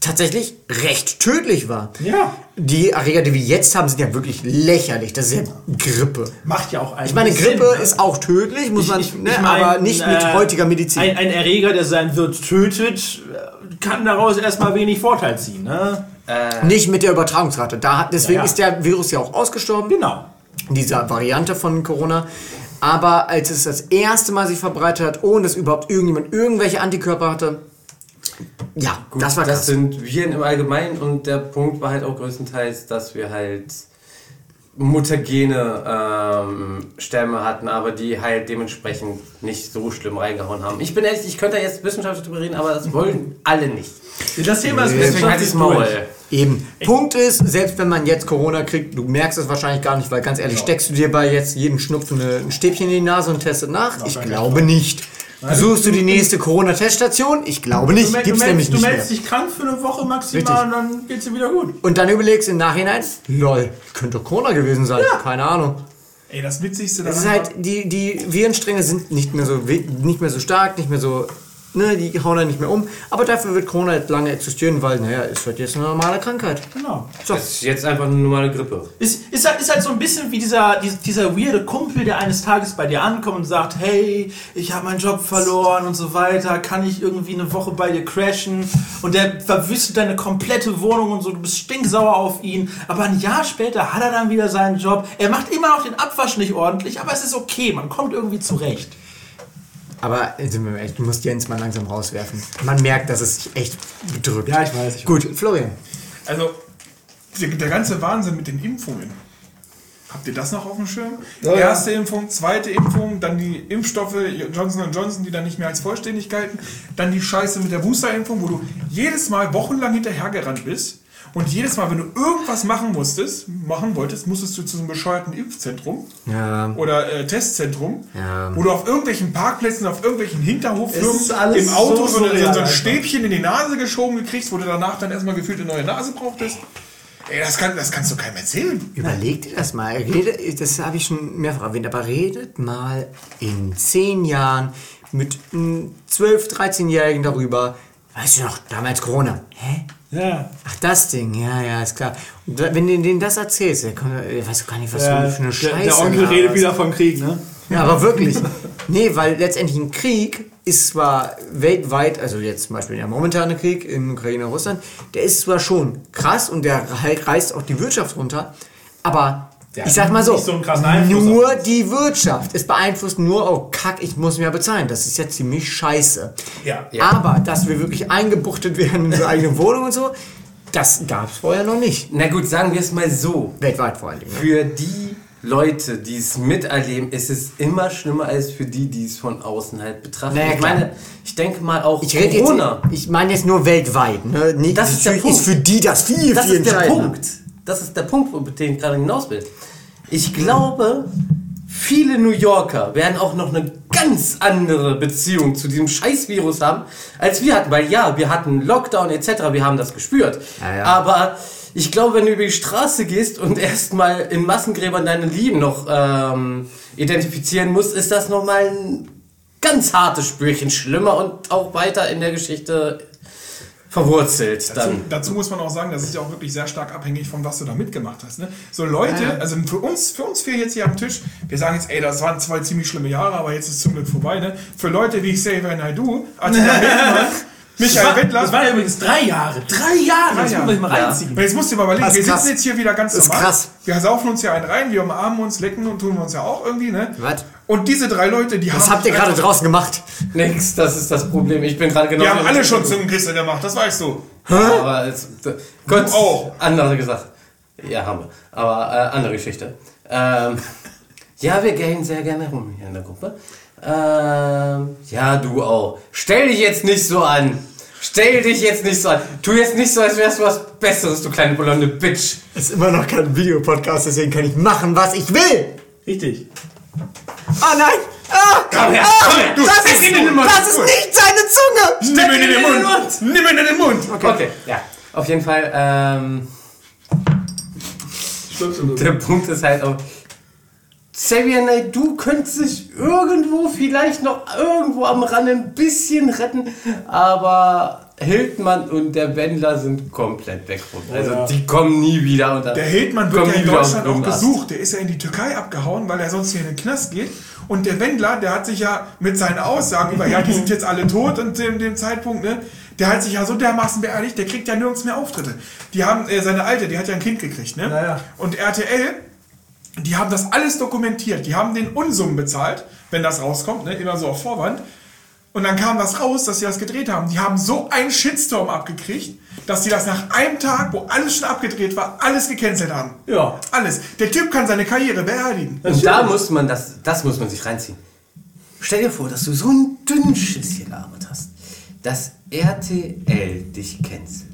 recht tödlich war. Ja. Die Erreger, die wir jetzt haben, sind ja wirklich lächerlich. Das ist ja Grippe. Macht ja auch eigentlich Ich meine, Sinn, Grippe ne? ist auch tödlich, muss man, ne, mein, aber nicht mit äh, heutiger Medizin. Ein, ein Erreger, der seinen Wirt tötet, äh, kann daraus erstmal wenig Vorteil ziehen. Ne? nicht mit der Übertragungsrate. Da, deswegen Ja, ja. ist der Virus ja auch ausgestorben. Genau. dieser Variante von Corona. Aber als es das erste Mal sich verbreitet hat, ohne dass überhaupt irgendjemand irgendwelche Antikörper hatte, ja, das war Das krass. sind Viren im Allgemeinen und der Punkt war halt auch größtenteils, dass wir halt mutagene ähm, Stämme hatten, aber die halt dementsprechend nicht so schlimm reingehauen haben. Ich bin ehrlich, ich könnte da jetzt wissenschaftlich drüber reden, aber das wollen alle nicht. Das Thema ist Deswegen halt das Maul. Eben. Punkt ist, selbst wenn man jetzt Corona kriegt, du merkst es wahrscheinlich gar nicht, weil ganz ehrlich, steckst du dir bei jetzt jedem Schnupfen ein Stäbchen in die Nase und testet nach? Ich glaube nicht. Suchst du die nächste Corona-Teststation? Ich glaube nicht. Du, Gibt's du, nämlich du nicht mehr. meldest dich krank für eine Woche maximal Richtig. und dann geht's dir wieder gut. Und dann überlegst du im Nachhinein, lol, könnte Corona gewesen sein. Keine Ahnung. Ey, das Witzigste Es ist daran halt, die, die Virenstränge sind nicht mehr so nicht mehr so stark, nicht mehr so, ne, die hauen dann nicht mehr um. Aber dafür wird Corona jetzt lange existieren, weil, naja, es wird jetzt eine normale Krankheit. Genau. So. Das ist jetzt einfach eine normale Grippe. Ist, ist, halt, ist halt so ein bisschen wie dieser, dieser, dieser weirde Kumpel, der eines Tages bei dir ankommt und sagt, hey, ich habe meinen Job verloren und so weiter, kann ich irgendwie eine Woche bei dir crashen? Und der verwüstet deine komplette Wohnung und so, du bist stinksauer auf ihn. Aber ein Jahr später hat er dann wieder seinen Job. Er macht immer noch den Abwasch nicht ordentlich, aber es ist okay, man kommt irgendwie zurecht. Aber äh, sind wir du musst Jens mal langsam rauswerfen. Man merkt, dass es sich echt bedrückt. Ja, ich weiß, ich Gut, Florian. Also, der, ganze Wahnsinn mit den Impfungen. Habt ihr das noch auf dem Schirm? Ja, ja. Erste Impfung, zweite Impfung, dann die Impfstoffe Johnson Johnson, die dann nicht mehr als vollständig galten. Dann die Scheiße mit der Boosterimpfung, wo du jedes Mal wochenlang hinterhergerannt bist. Und jedes Mal, wenn du irgendwas machen musstest, machen wolltest, musstest du zu so einem bescheuerten Impfzentrum Ja. oder äh, Testzentrum, Ja. wo du auf irgendwelchen Parkplätzen, auf irgendwelchen Hinterhoffirmen im Auto so so, so, surreal ein. Stäbchen in die Nase geschoben gekriegst, wo du danach dann erstmal gefühlt eine neue Nase brauchtest. Ey, das, kann, das kannst du keinem erzählen. Überleg dir das mal. Redet, das habe ich schon mehrfach erwähnt, aber redet mal in zehn Jahren mit einem 12-, 13-Jährigen darüber. Weißt du noch, damals Corona. Hä? Ja. Ach, das Ding, ja, ja, ist klar. Und wenn du denen das erzählst, der, kommt, der weiß gar nicht, was du für eine der, Scheiße der Onkel laberst. redet wieder vom Krieg, ne? Ja, aber wirklich. Nee, weil letztendlich ein Krieg ist zwar weltweit, also jetzt zum Beispiel der momentane Krieg in Ukraine und Russland, der ist zwar schon krass und der halt reißt auch die Wirtschaft runter, aber Der Ich sag mal so, so nur die Wirtschaft. Es beeinflusst nur, oh kack, ich muss mir bezahlen. Das ist ja ziemlich scheiße. Ja. Aber, dass wir wirklich eingebuchtet werden in unsere eigene Wohnung und so, das gab es vorher noch nicht. Na gut, sagen wir es mal so. Weltweit vor allen Dingen. Ne? Für die Leute, die es miterleben, ist es immer schlimmer als für die, die es von außen halt betrachten. Naja, ich klar. meine, ich denke mal auch Ich Corona. jetzt, ich meine jetzt nur weltweit. Ne? Nee, Das ist der für, Punkt. ist für die das viel, das viel ist der entscheidender. Punkt. Das ist der Punkt, wo den ich gerade hinaus will. Ich glaube, viele New Yorker werden auch noch eine ganz andere Beziehung zu diesem Scheißvirus haben, als wir hatten. Weil ja, wir hatten Lockdown etc., wir haben das gespürt. Ja, ja. Aber ich glaube, wenn du über die Straße gehst und erstmal in Massengräbern deine Lieben noch ähm, identifizieren musst, ist das nochmal ein ganz hartes Spürchen schlimmer und auch weiter in der Geschichte verwurzelt. Dazu, Dann. dazu muss man auch sagen, das ist ja auch wirklich sehr stark abhängig von was du da mitgemacht hast. Ne? So Leute, also für uns, für uns vier jetzt hier am Tisch, wir sagen jetzt, ey, das waren zwei ziemlich schlimme Jahre, aber jetzt ist zum Glück vorbei. Ne? Für Leute wie Xavier Naidoo, Attila Hildmann, Michael Wettler, Das waren ja übrigens drei Jahre. Drei Jahre! Das Jahre. muss man mal reinziehen. Und jetzt musst du dir mal überlegen, Das wir krass. sitzen jetzt hier wieder ganz Das ist normal. krass. Wir saufen uns hier einen rein, wir umarmen uns, lecken und tun wir uns ja auch irgendwie, ne? Was? Und diese drei Leute, die haben. Was habt ihr gerade draußen gemacht? Nix, das ist das Problem. Ich bin gerade genau. Die haben alle schon zum Christen gemacht, das weißt du. Aber es, Gott, auch. andere gesagt. Ja, haben wir. Aber äh, andere Geschichte. Ähm, ja, wir gehen sehr gerne rum hier in der Gruppe. Ähm, ja, du auch. Stell dich jetzt nicht so an. Stell dich jetzt nicht so an. Tu jetzt nicht so, als wärst du was Besseres, du kleine blonde Bitch. Es ist immer noch kein Videopodcast, deswegen kann ich machen, was ich will. Richtig. Ah nein! Ah! Komm her, ah, komm her, du das, ist, ihn in den Mund. das ist nicht seine Zunge! Nimm ihn in den Mund! Nimm ihn in den Mund! Okay. ja. Auf jeden Fall, ähm, der Punkt ist halt auch, Xavier Naidoo könnte sich irgendwo vielleicht noch irgendwo am Rand ein bisschen retten, aber Hildmann und der Wendler sind komplett weg. Also ja. die kommen nie wieder unter. Der Hildmann wird ja in nie wieder Deutschland auch gesucht. Der ist ja in die Türkei abgehauen, weil er sonst hier in den Knast geht. Und der Wendler, der hat sich ja mit seinen Aussagen über, ja, die sind jetzt alle tot und dem, dem Zeitpunkt, ne, der hat sich ja so dermaßen beerdigt, der kriegt ja nirgends mehr Auftritte. Die haben, äh, seine Alte, die hat ja ein Kind gekriegt, ne? Ja, ja. Und RTL, die haben das alles dokumentiert. Die haben den Unsummen bezahlt, wenn das rauskommt, ne, immer so auf Vorwand. Und dann kam das raus, dass sie das gedreht haben. Die haben so einen Shitstorm abgekriegt, dass sie das nach einem Tag, wo alles schon abgedreht war, alles gecancelt haben. Ja. Alles. Der Typ kann seine Karriere beerdigen. Und da muss man das, das muss man sich reinziehen. Stell dir vor, dass du so einen dünnen Schiss hier gelabert hast, dass RTL dich cancelt.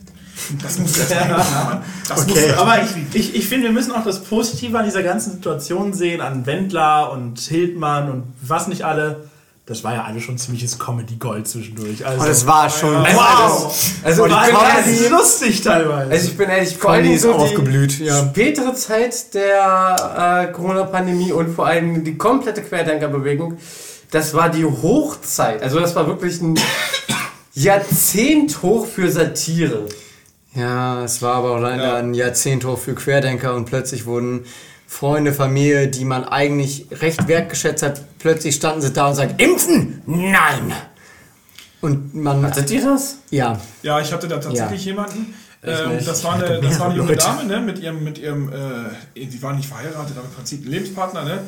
Das muss jetzt ja. Das Okay. muss Aber ich, ich, ich finde, wir müssen auch das Positive an dieser ganzen Situation sehen, an Wendler und Hildmann und was nicht alle. Das war ja alles schon ziemliches Comedy-Gold zwischendurch. Also, Und es war schon. Also, wow! Also, ich war ehrlich, lustig teilweise. Also ich bin ehrlich, vor ist so die aufgeblüht, ja. spätere Zeit der äh, Corona-Pandemie und vor allem die komplette Querdenkerbewegung, das war die Hochzeit. Also das war wirklich ein Jahrzehnt hoch für Satire. Ja, es war aber auch leider ein Jahrzehnt hoch für Querdenker und plötzlich wurden Freunde, Familie, die man eigentlich recht wertgeschätzt hat, plötzlich standen sie da und sagten, impfen? Nein! Und man, Hattet ihr das? ja, Ja, ich hatte da tatsächlich Ja. jemanden. Ähm, das, war eine, das war eine junge Leute. Dame, ne, mit ihrem, mit ihrem, äh, die war nicht verheiratet, aber im Prinzip ein Lebenspartner, ne.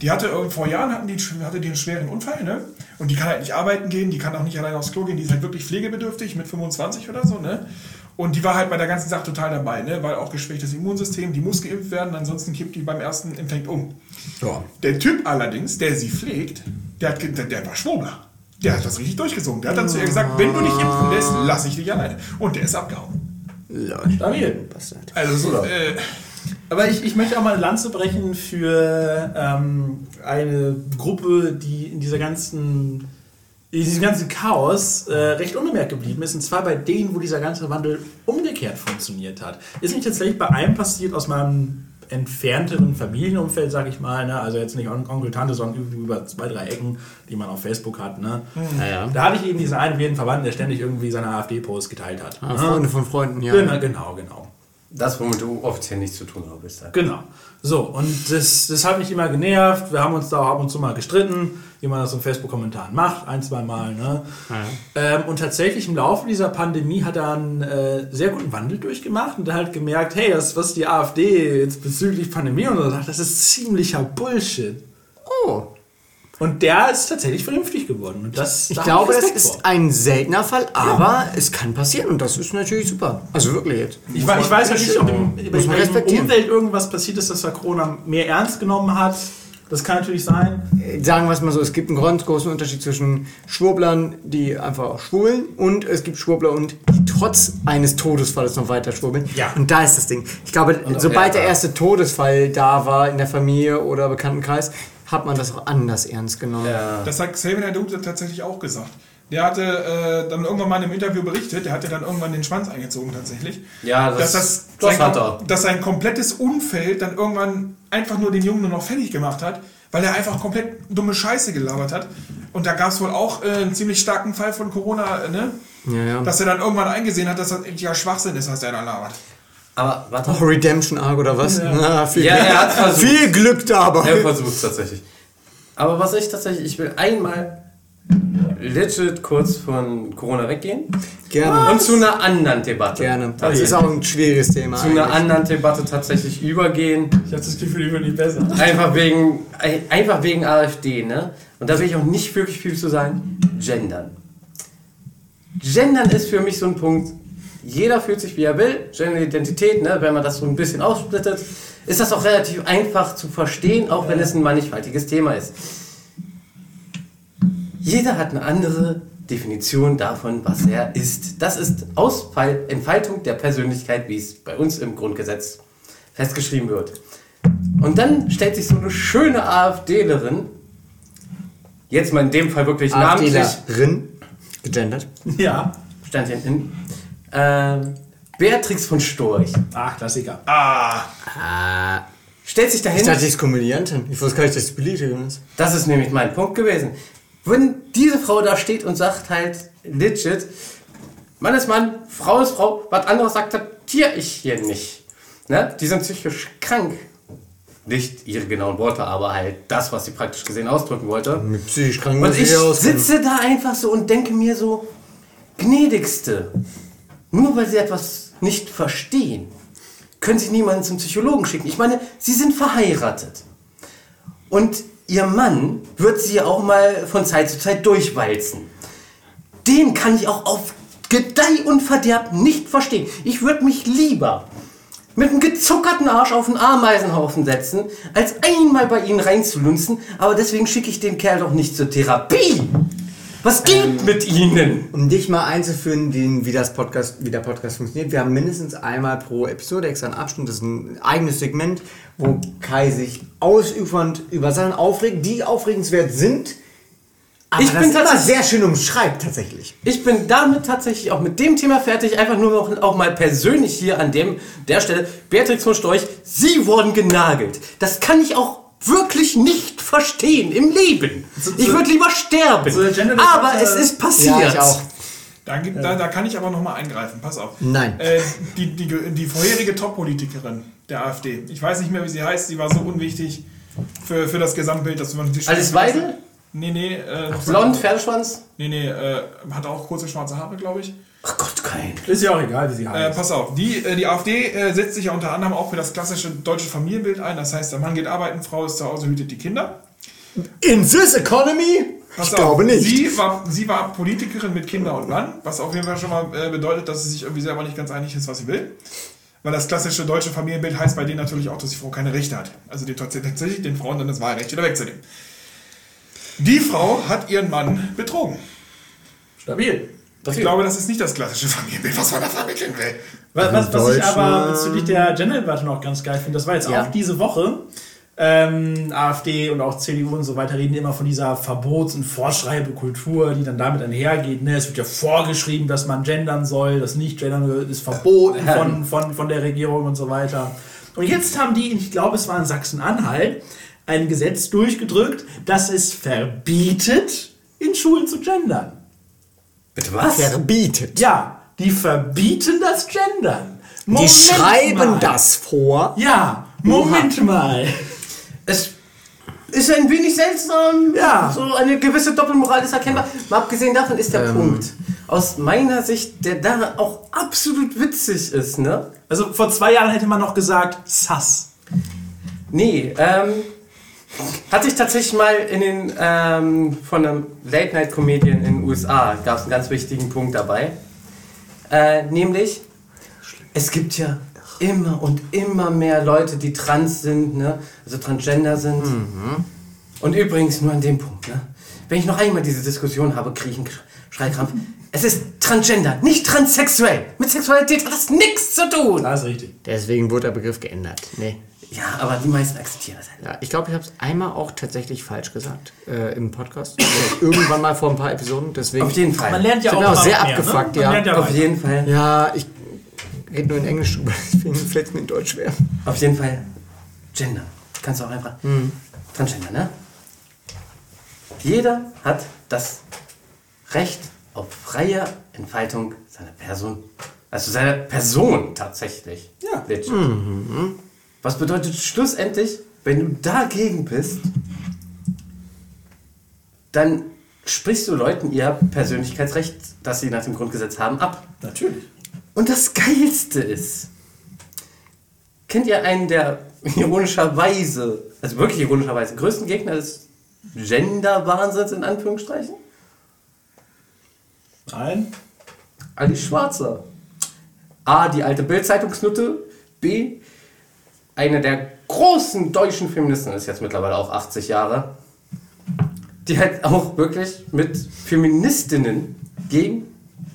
Die hatte vor Jahren hatten die, hatte die einen schweren Unfall, ne. Und die kann halt nicht arbeiten gehen, die kann auch nicht alleine aufs Klo gehen, die ist halt wirklich pflegebedürftig mit 25 oder so, ne. Und die war halt bei der ganzen Sache total dabei, ne, weil auch geschwächtes Immunsystem, die muss geimpft werden, ansonsten kippt die beim ersten Infekt um. ja. Der Typ allerdings, der sie pflegt, der, hat, der, der war Schwurbler. Der hat das richtig durchgezogen. Der hat dann zu ihr gesagt, wenn du nicht impfen lässt, lass ich dich alleine. Und der ist abgehauen. Stabil. Also so, äh, Aber ich, ich möchte auch mal eine Lanze brechen für ähm, eine Gruppe, die in dieser ganzen diesem ganzen Chaos äh, recht unbemerkt geblieben ist, und zwar bei denen, wo dieser ganze Wandel umgekehrt funktioniert hat. Ist nicht tatsächlich bei einem passiert aus meinem entfernteren Familienumfeld, sag ich mal, ne? also jetzt nicht On Onkel, Tante, sondern über- über zwei, drei Ecken, die man auf Facebook hat. Ne? Naja. Da hatte ich eben diesen einen jeden Verwandten, der ständig irgendwie seine AfD-Post geteilt hat. Ah, Freunde von Freunden, ja. Genau, genau, genau. Das, womit du offiziell nichts zu tun hast. Halt. Genau. So, und das, das hat mich immer genervt. Wir haben uns da auch ab und zu mal gestritten, wie man das in Facebook-Kommentaren macht, ein, zwei Mal. Ne? Ähm, und tatsächlich im Laufe dieser Pandemie hat er einen äh, sehr guten Wandel durchgemacht und halt gemerkt, hey, das, was die AfD jetzt bezüglich Pandemie und so sagt, das ist ziemlicher Bullshit. Oh. Und der ist tatsächlich vernünftig geworden. Und das, Ich glaube, das ist vor. ein seltener Fall, aber es kann passieren und das ist natürlich super. Also wirklich jetzt. Ich, weiß- ich weiß nicht, ob im, bei der. Umwelt irgendwas passiert ist, dass er Corona mehr ernst genommen hat. Das kann natürlich sein. Sagen wir es mal so, es gibt einen ganz großen Unterschied zwischen Schwurblern, die einfach auch schwurbeln und es gibt Schwurbler und die trotz eines Todesfalles noch weiter schwurbeln. Ja. Und da ist das Ding. Ich glaube, sobald ja. der erste Todesfall da war in der Familie oder Bekanntenkreis, hat man das auch anders ernst genommen. Ja. Das hat Xavier Naidoo tatsächlich auch gesagt. Der hatte äh, dann irgendwann mal in einem Interview berichtet, der hatte dann irgendwann den Schwanz eingezogen tatsächlich. Ja, das- dass das, das sein, hat er. Dass sein komplettes Umfeld dann irgendwann einfach nur den Jungen nur noch fertig gemacht hat, weil er einfach komplett dumme Scheiße gelabert hat. Und da gab es wohl auch äh, einen ziemlich starken Fall von Corona, äh, ne? Ja, ja. Dass er dann irgendwann eingesehen hat, dass das ja Schwachsinn ist, was der da labert. Aber warte. Oh, Redemption Arc oder was? Na, viel, Ja, Glück. er hat's versucht. viel Glück dabei. Er versucht es tatsächlich. Aber was ich tatsächlich, ich will einmal legit kurz von Corona weggehen Gerne. und zu einer anderen Debatte. Gerne. Das ist auch ein schwieriges Thema. Zu einer eigentlich. anderen Debatte tatsächlich übergehen. Ich hatte das Gefühl, die wird nicht besser. Einfach wegen, einfach wegen AfD, ne? Und da will ich auch nicht wirklich viel zu sagen. Gendern. Gendern ist für mich so ein Punkt, jeder fühlt sich wie er will. Gender-Identität, ne? wenn man das so ein bisschen aufsplittet, ist das auch relativ einfach zu verstehen, auch wenn es ein mannigfaltiges Thema ist. Jeder hat eine andere Definition davon, was er ist. Das ist Ausfall, Entfaltung der Persönlichkeit, wie es bei uns im Grundgesetz festgeschrieben wird. Und dann stellt sich so eine schöne AfDlerin, jetzt mal in dem Fall wirklich namentlich, AfDlerin, gegendert. Ja. stand hier hinten, ähm, Beatrix von Storch, Ach, Klassiker. Ah, stellt sich dahin, Ich dachte, sie ist Komödiantin. Ich wusste gar nicht, dass sie Politikerin ist. das ist nämlich mein Punkt gewesen. Wenn diese Frau da steht und sagt halt legit, Mann ist Mann, Frau ist Frau, was anderes akzeptiere ich hier nicht. Ne? Die sind psychisch krank. Nicht ihre genauen Worte, aber halt das, was sie praktisch gesehen ausdrücken wollte. Mit psychisch krank Und ich sitze da einfach so und denke mir so, gnädigste, nur weil sie etwas nicht verstehen, können sie niemanden zum Psychologen schicken. Ich meine, sie sind verheiratet. Und ihr Mann wird sie auch mal von Zeit zu Zeit durchwalzen. Den kann ich auch auf Gedeih und Verderb nicht verstehen. Ich würde mich lieber mit einem gezuckerten Arsch auf einen Ameisenhaufen setzen, als einmal bei ihnen reinzulunzen. Aber deswegen schicke ich den Kerl doch nicht zur Therapie. Was geht mit ihnen? Um dich mal einzuführen, wie, das Podcast, wie der Podcast funktioniert. Wir haben mindestens einmal pro Episode extra einen Abschnitt. Das ist ein eigenes Segment, wo Kai sich ausufernd über Sachen aufregt, die aufregenswert sind. Aber Ich das bin tatsächlich- sehr schön umschreibt, tatsächlich. Ich bin damit tatsächlich auch mit dem Thema fertig. Einfach nur noch auch mal persönlich hier an dem, der Stelle. Beatrix von Storch, Sie wurden genagelt. Das kann ich auch wirklich nicht verstehen im Leben. Ich würde lieber sterben. Gender-Debatte- Aber es ist passiert. Ja, ich auch. da, da, da kann ich aber nochmal eingreifen, pass auf. Nein. Äh, die, die, die vorherige Top-Politikerin der AfD, ich weiß nicht mehr, wie sie heißt, sie war so unwichtig für, für das Gesamtbild, dass man die Alice Weidel? Nee, nee, äh, noch- Blond, Pferdeschwanz? Nee, nee, äh, hat auch kurze schwarze Haare, glaube ich. Ach Gott, kein. Ist ja auch egal, wie sie Äh, heißt. pass auf, die, äh, die AfD äh, setzt sich ja unter anderem auch für das klassische deutsche Familienbild ein. Das heißt, der Mann geht arbeiten, Frau ist zu Hause, hütet die Kinder. In this economy? Pass ich auf, glaube nicht. Sie war, sie war Politikerin mit Kinder und Mann, was auf jeden Fall schon mal äh, bedeutet, dass sie sich irgendwie selber nicht ganz einig ist, was sie will. Weil das klassische deutsche Familienbild heißt bei denen natürlich auch, dass die Frau keine Rechte hat. Also die tatsächlich den Frauen dann das Wahlrecht wieder wegzunehmen. Die Frau hat ihren Mann betrogen. Stabil. Ich glaube, das ist nicht das klassische Familienbild, was man da vermitteln will. Was, was, was ich aber bezüglich der Gender-Debatte noch ganz geil finde, das war jetzt Ja. auch diese Woche. Ähm, AfD und auch CDU und so weiter reden immer von dieser Verbots- und Vorschreibekultur, die dann damit einhergeht. Ne? Es wird ja vorgeschrieben, dass man gendern soll, das Nicht-Gendern ist verboten von, von, von der Regierung und so weiter. Und jetzt haben die, ich glaube, es war in Sachsen-Anhalt, ein Gesetz durchgedrückt, das es verbietet, in Schulen zu gendern. Bitte was? Verbietet. Ja, die verbieten das Gendern. Die Moment schreiben mal. das vor. Ja, Moment mal. Es ist ein wenig seltsam. Ja. So eine gewisse Doppelmoral ist erkennbar. Mal abgesehen davon ist der Punkt. Aus meiner Sicht, der da auch absolut witzig ist, ne? Also vor zwei Jahren hätte man noch gesagt, sass. Nee, ähm, hatte ich tatsächlich mal in den, ähm, von einem Late-Night-Comedian in den USA, gab es einen ganz wichtigen Punkt dabei. Äh, nämlich, es gibt ja immer und immer mehr Leute, die trans sind, ne? also transgender sind. Und übrigens nur an dem Punkt, ne? wenn ich noch einmal diese Diskussion habe, kriege ich einen Sch- Schreikrampf. Es ist transgender, nicht transsexuell. Mit Sexualität hat das nichts zu tun. Das ist richtig. Deswegen wurde der Begriff geändert. Nee. Ja, aber die meisten akzeptieren das halt. Ja, ich glaube, ich habe es einmal auch tatsächlich falsch gesagt äh, im Podcast. Also irgendwann mal vor ein paar Episoden. Deswegen. Auf jeden Fall. Man lernt ja Ich auch, bin auch sehr mehr, abgefuckt, ne? ja. Ja Auf jeden Fall. Ja, ich rede nur in Englisch drüber, deswegen fällt es mir in Deutsch schwer. Auf jeden Fall Gender. Kannst du auch einfach. Transgender, ne? Jeder hat das Recht auf freie Entfaltung seiner Person. Also seiner Person tatsächlich. Ja. Legit. Was bedeutet schlussendlich, wenn du dagegen bist, dann sprichst du Leuten ihr Persönlichkeitsrecht, das sie nach dem Grundgesetz haben, ab. Natürlich. Und das Geilste ist, kennt ihr einen der ironischerweise, also wirklich ironischerweise, größten Gegner des Gender-Wahnsinns in Anführungsstrichen? Nein. Ali Schwarzer. A, die alte Bild-Zeitungsnutte. B, eine der großen deutschen Feministen, ist jetzt mittlerweile auch 80 Jahre, die halt auch wirklich mit Feministinnen gegen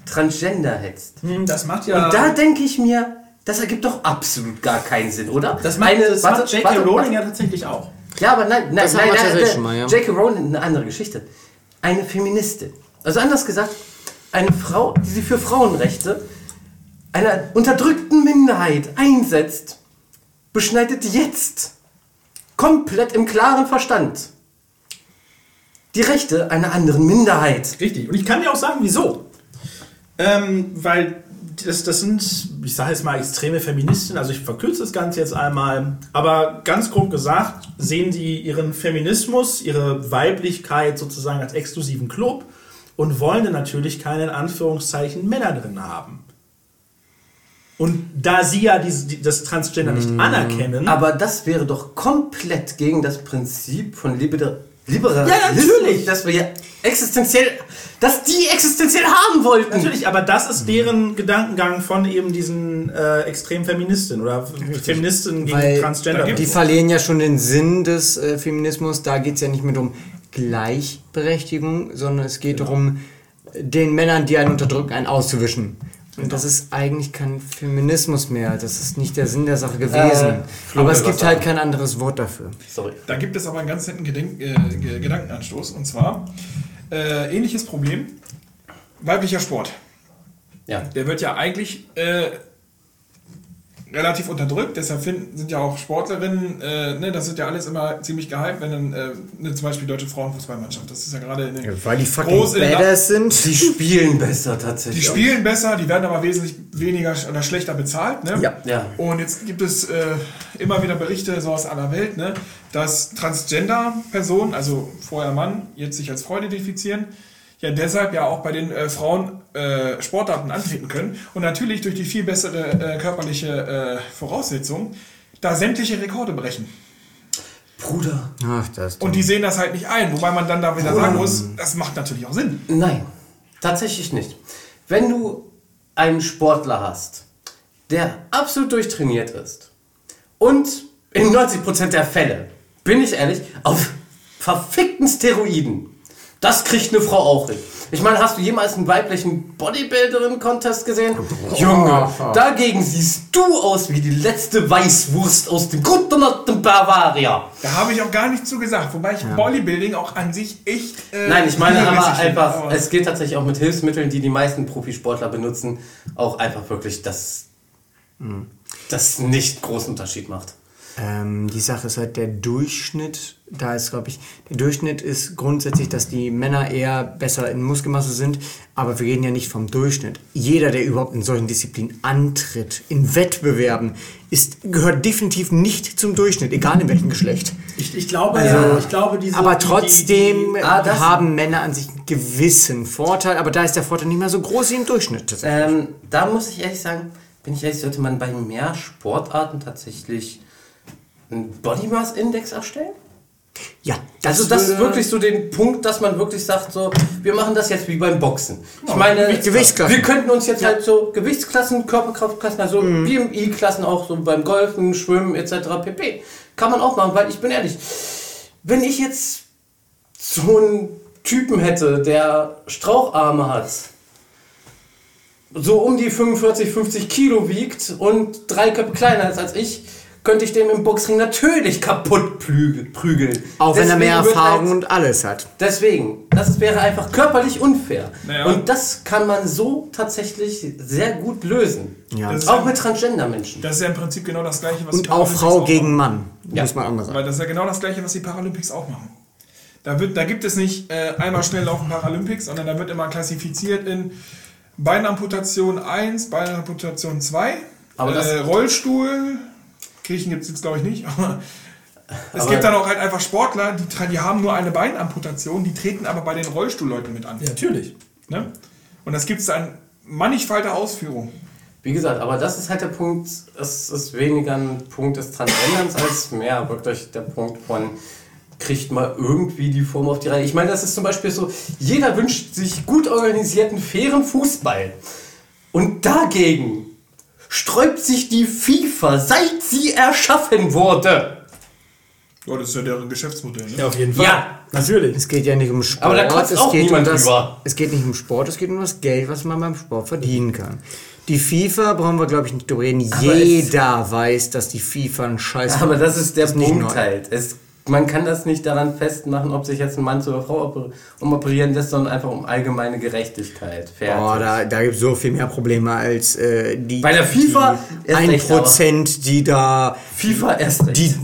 Transgender hetzt. Hm, Das macht ja. Und da denke ich mir, das ergibt doch absolut gar keinen Sinn, oder? das macht, das warte, macht J.K. Rowling ja tatsächlich auch. Ja, aber nein, nein, Das nein, nein, nein, schon mal, ja. J.K. Rowling eine andere Geschichte. Eine Feministin. Also anders gesagt, eine Frau, die sich für Frauenrechte einer unterdrückten Minderheit einsetzt, beschneidet jetzt komplett im klaren Verstand die Rechte einer anderen Minderheit. Richtig. Und ich kann dir auch sagen, wieso. Ähm, weil das, das sind, ich sage jetzt mal, extreme Feministinnen, also ich verkürze das Ganze jetzt einmal, aber ganz grob gesagt, sehen die ihren Feminismus, ihre Weiblichkeit sozusagen als exklusiven Club und wollen dann natürlich keine in Anführungszeichen Männer drin haben. Und da sie ja diese, die, das Transgender nicht anerkennen, Aber das wäre doch komplett gegen das Prinzip von Liber Liberalismus, Ja, natürlich. dass wir ja existenziell, dass die existenziell haben wollten. Natürlich, aber das ist deren Gedankengang von eben diesen äh, extremen Feministinnen oder Feministinnen gegen Weil Transgender. die verlieren ja schon den Sinn des äh, Feminismus. Da geht es ja nicht mehr um Gleichberechtigung, sondern es geht darum, den Männern, die einen unterdrücken, einen auszuwischen. Und das ist eigentlich kein Feminismus mehr. Das ist nicht der Sinn der Sache gewesen. Flo Aber es gibt halt kein anderes Wort dafür. Sorry. Da gibt es aber einen ganz netten Gedenk äh, Ge- Gedankenanstoß. Und zwar äh, ähnliches Problem. Weiblicher Sport. Ja. Der wird ja eigentlich äh, relativ unterdrückt. Deshalb finden, sind ja auch Sportlerinnen, äh, ne, das wird ja alles immer ziemlich gehypt, wenn dann äh, ne, zum Beispiel die deutsche Frauenfußballmannschaft. Das ist ja gerade in den Weil die fucking Badass sind. Die spielen besser Die tatsächlich. spielen besser, die werden aber wesentlich weniger oder schlechter bezahlt. Ne? Ja. Ja. Und jetzt gibt es äh, immer wieder Berichte so aus aller Welt, ne, dass Transgender-Personen, also vorher Mann, jetzt sich als Frau identifizieren, ja deshalb ja auch bei den äh, Frauen äh, Sportarten antreten können und natürlich durch die viel bessere äh, körperliche äh, Voraussetzung da sämtliche Rekorde brechen. Bruder. Ach, das Und die sehen das halt nicht ein, wobei man dann da wieder sagen muss, das macht natürlich auch Sinn. Nein, tatsächlich nicht. Wenn du einen Sportler hast, der absolut durchtrainiert ist und in 90% der Fälle, bin ich ehrlich, auf verfickten Steroiden, das kriegt eine Frau auch hin. Ich meine, hast du jemals einen weiblichen Bodybuilderin-Contest gesehen? Junge, dagegen siehst du aus wie die letzte Weißwurst aus dem guten Bavaria. Da habe ich auch gar nichts zu gesagt, wobei ich Bodybuilding auch an sich echt. äh, Nein, ich meine aber einfach, aber- es geht tatsächlich auch mit Hilfsmitteln, die die meisten Profisportler benutzen, auch einfach wirklich, dass das nicht großen Unterschied macht. Ähm, die Sache ist halt der Durchschnitt, da ist glaube ich, der Durchschnitt ist grundsätzlich, dass die Männer eher besser in Muskelmasse sind, aber wir reden ja nicht vom Durchschnitt. Jeder, der überhaupt in solchen Disziplinen antritt, in Wettbewerben, ist, gehört definitiv nicht zum Durchschnitt, egal in welchem Geschlecht. Ich, ich glaube, Also, ja, ich glaube, diese. aber trotzdem die- die- Ah, haben Männer an sich einen gewissen Vorteil, aber da ist der Vorteil nicht mehr so groß wie im Durchschnitt. Ähm, da muss ich ehrlich sagen, bin ich ehrlich, sollte man bei mehr Sportarten tatsächlich einen Body Mass Index erstellen? Ja, also das ist wirklich so den Punkt, dass man wirklich sagt, so, wir machen das jetzt wie beim Boxen. Ich meine, Gewichtsklassen. wir könnten uns jetzt halt so Gewichtsklassen, Körperkraftklassen, also Mhm. BMI-Klassen auch so beim Golfen, Schwimmen etc. pp. Kann man auch machen, weil ich bin ehrlich, wenn ich jetzt so einen Typen hätte, der Straucharme hat, so um die 45, 50 Kilo wiegt und drei Köpfe kleiner ist als ich, könnte ich dem im Boxring natürlich kaputt prügeln. Auch wenn er mehr Deswegen Erfahrung halt- und alles hat. Deswegen, das wäre einfach körperlich unfair. Naja. Und das kann man so tatsächlich sehr gut lösen. Ja. Auch ja- mit Transgender-Menschen. Das ist ja im Prinzip genau das gleiche, was Und die auch Frau auch gegen machen. Mann, Ja. muss man anders sagen. Weil das ist ja genau das gleiche, was die Paralympics auch machen. Da, wird, da gibt es nicht äh, einmal schnell laufen Paralympics, sondern da wird immer klassifiziert in Beinamputation 1, Beinamputation 2, Aber das- äh, Rollstuhl, Kirchen gibt es jetzt glaube ich nicht, aber es Aber- gibt dann auch halt einfach Sportler, die, die haben nur eine Beinamputation, die treten aber bei den Rollstuhlleuten mit an. Ja, natürlich. Ne? Und das gibt es dann mannigfalte Ausführung. Wie gesagt, aber das ist halt der Punkt, es ist weniger ein Punkt des Transgenderns als mehr wirklich der Punkt von kriegt mal irgendwie die Form auf die Reihe. Ich meine, das ist zum Beispiel so, jeder wünscht sich gut organisierten, fairen Fußball. Und dagegen sträubt sich die FIFA, seit sie erschaffen wurde. Ja, das ist ja deren Geschäftsmodell. Ne? Ja, auf jeden Fall. Ja. natürlich. Es geht ja nicht um Sport. Aber da kotzt es auch geht niemand um das, drüber. Es geht nicht um Sport, es geht um das Geld, was man beim Sport verdienen kann. Die FIFA brauchen wir, glaube ich, nicht drüber reden. Aber Jeder weiß, dass die FIFA ein Scheiß Aber das ist der Punkt halt. Es, man kann das nicht daran festmachen, ob sich jetzt ein Mann zu einer Frau oper- umoperieren lässt, sondern einfach um allgemeine Gerechtigkeit. Fertig. Boah, da, da gibt es so viel mehr Probleme als äh, die. Bei der FIFA die erst recht, 1%, die da. FIFA erst recht. Die,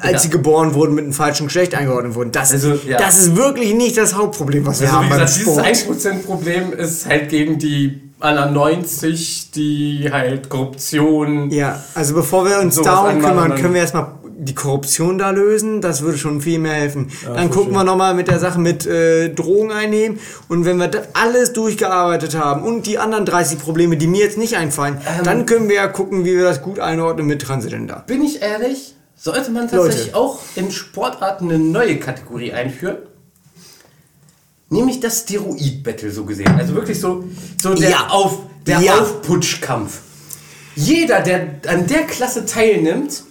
als Ja. sie geboren wurden, mit einem falschen Geschlecht eingeordnet wurden. Das, Also, ja. das ist wirklich nicht das Hauptproblem, was wir Also haben wie beim gesagt, dieses Sport. 1%-Problem ist halt gegen die anderen 90, die halt Korruption. Ja, also bevor wir uns darum kümmern, können wir erstmal die Korruption da lösen. Das würde schon viel mehr helfen. dann gucken wir nochmal mit der Sache mit äh, Drogen einnehmen. Und wenn wir das alles durchgearbeitet haben und die anderen 30 Probleme, die mir jetzt nicht einfallen, Ähm. dann können wir ja gucken, wie wir das gut einordnen mit Transgender. Bin ich ehrlich, sollte man tatsächlich auch in Sportarten eine neue Kategorie einführen? Nämlich das Steroid-Battle so gesehen. Also wirklich so, so der, Ja. Auf, der Ja. Aufputschkampf. Jeder, der an der Klasse teilnimmt,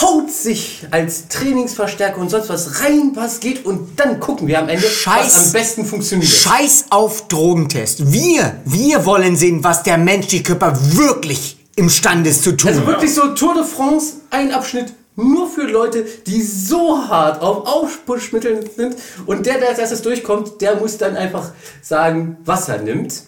haut sich als Trainingsverstärker und sonst was rein, was geht und dann gucken wir am Ende, Scheiß- was am besten funktioniert. Scheiß auf Drogentest. Wir, wir wollen sehen, was der menschliche Körper wirklich imstande ist zu tun. Also wirklich so Tour de France, ein Abschnitt nur für Leute, die so hart auf Aufputschmitteln sind. Und der, der als erstes durchkommt, der muss dann einfach sagen, was er nimmt,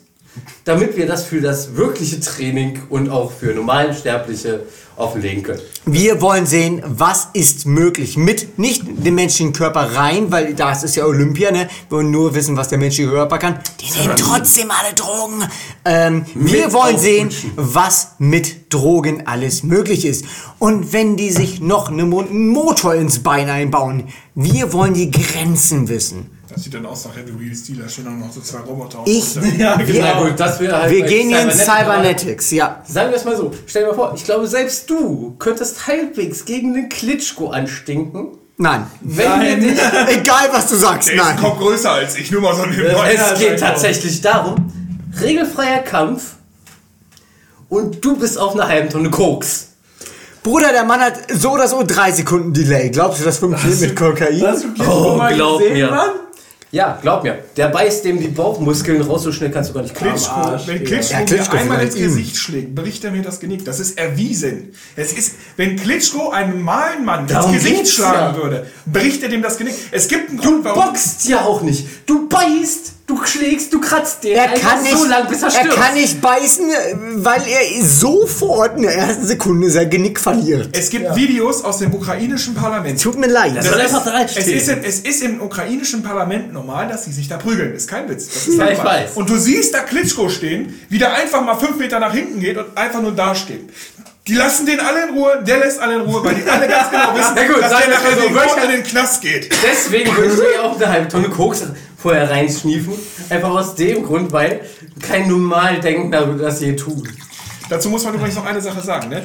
damit wir das für das wirkliche Training und auch für normalen Sterbliche offenlegen können. Wir wollen sehen, was ist möglich mit nicht dem menschlichen Körper rein, weil das ist ja Olympia, ne? Wir wollen nur wissen, was der menschliche Körper kann. Die nehmen trotzdem alle Drogen. Ähm, wir wollen sehen, was mit Drogen alles möglich ist. Und wenn die sich noch einen Motor ins Bein einbauen, wir wollen die Grenzen wissen. Das sieht dann aus nach Heavy Wheel Steel, da stehen dann noch so zwei Roboter. Ich, Ja, wir, Na gut, das wäre halt wir gehen hier in Cybernetics, ja. Sagen wir es mal so, stell dir mal vor, ich glaube, selbst du könntest halbwegs gegen den Klitschko anstinken, Nein. wenn wir dich Egal, was du sagst, Der ist ein nein. Kopf größer als ich, nur mal so nebenbei. Es geht tatsächlich darum, regelfreier Kampf und du bist auf einer halben Tonne Koks. Bruder, der Mann hat so oder so drei Sekunden Delay. Glaubst du, das funktioniert mit Kokain? Klitschko Oh, glaub gesehen, mir. Mann? Ja, glaub mir, der beißt dem die Bauchmuskeln raus, so schnell kannst du gar nicht kommen. Klitschko, Arsch, wenn. Klitschko, Ja, Klitschko mir einmal ins ihm. Gesicht schlägt, bricht er mir das Genick. Das ist erwiesen. Es ist, wenn Klitschko einen normalen Mann ins Gesicht schlagen ja. würde, bricht er dem das Genick. Es gibt einen Du Grund, warum. boxt ja auch nicht. Du beißt Du schlägst, du kratzt den Er kann, nicht, so lang, bis er er stirbt. kann nicht beißen, weil er sofort in der ersten Sekunde sein Genick verliert. Es gibt Videos aus dem ukrainischen Parlament. Tut mir leid. soll einfach da es, ist im, es ist im ukrainischen Parlament normal, dass sie sich da prügeln. Ist kein Witz. Das ist Ja, ich weiß. Und du siehst da Klitschko stehen, wie der einfach mal fünf Meter nach hinten geht und einfach nur da steht. Die lassen den alle in Ruhe, der lässt alle in Ruhe, weil die alle ganz genau wissen, Na gut, dass der nachher so, in den Knast geht. Deswegen würde ich auch eine halbe Tonne Koks vorher reinschniefen. Einfach aus dem Grund, weil kein normal Denkender würde das je tun. Dazu muss man übrigens noch eine Sache sagen. Ne?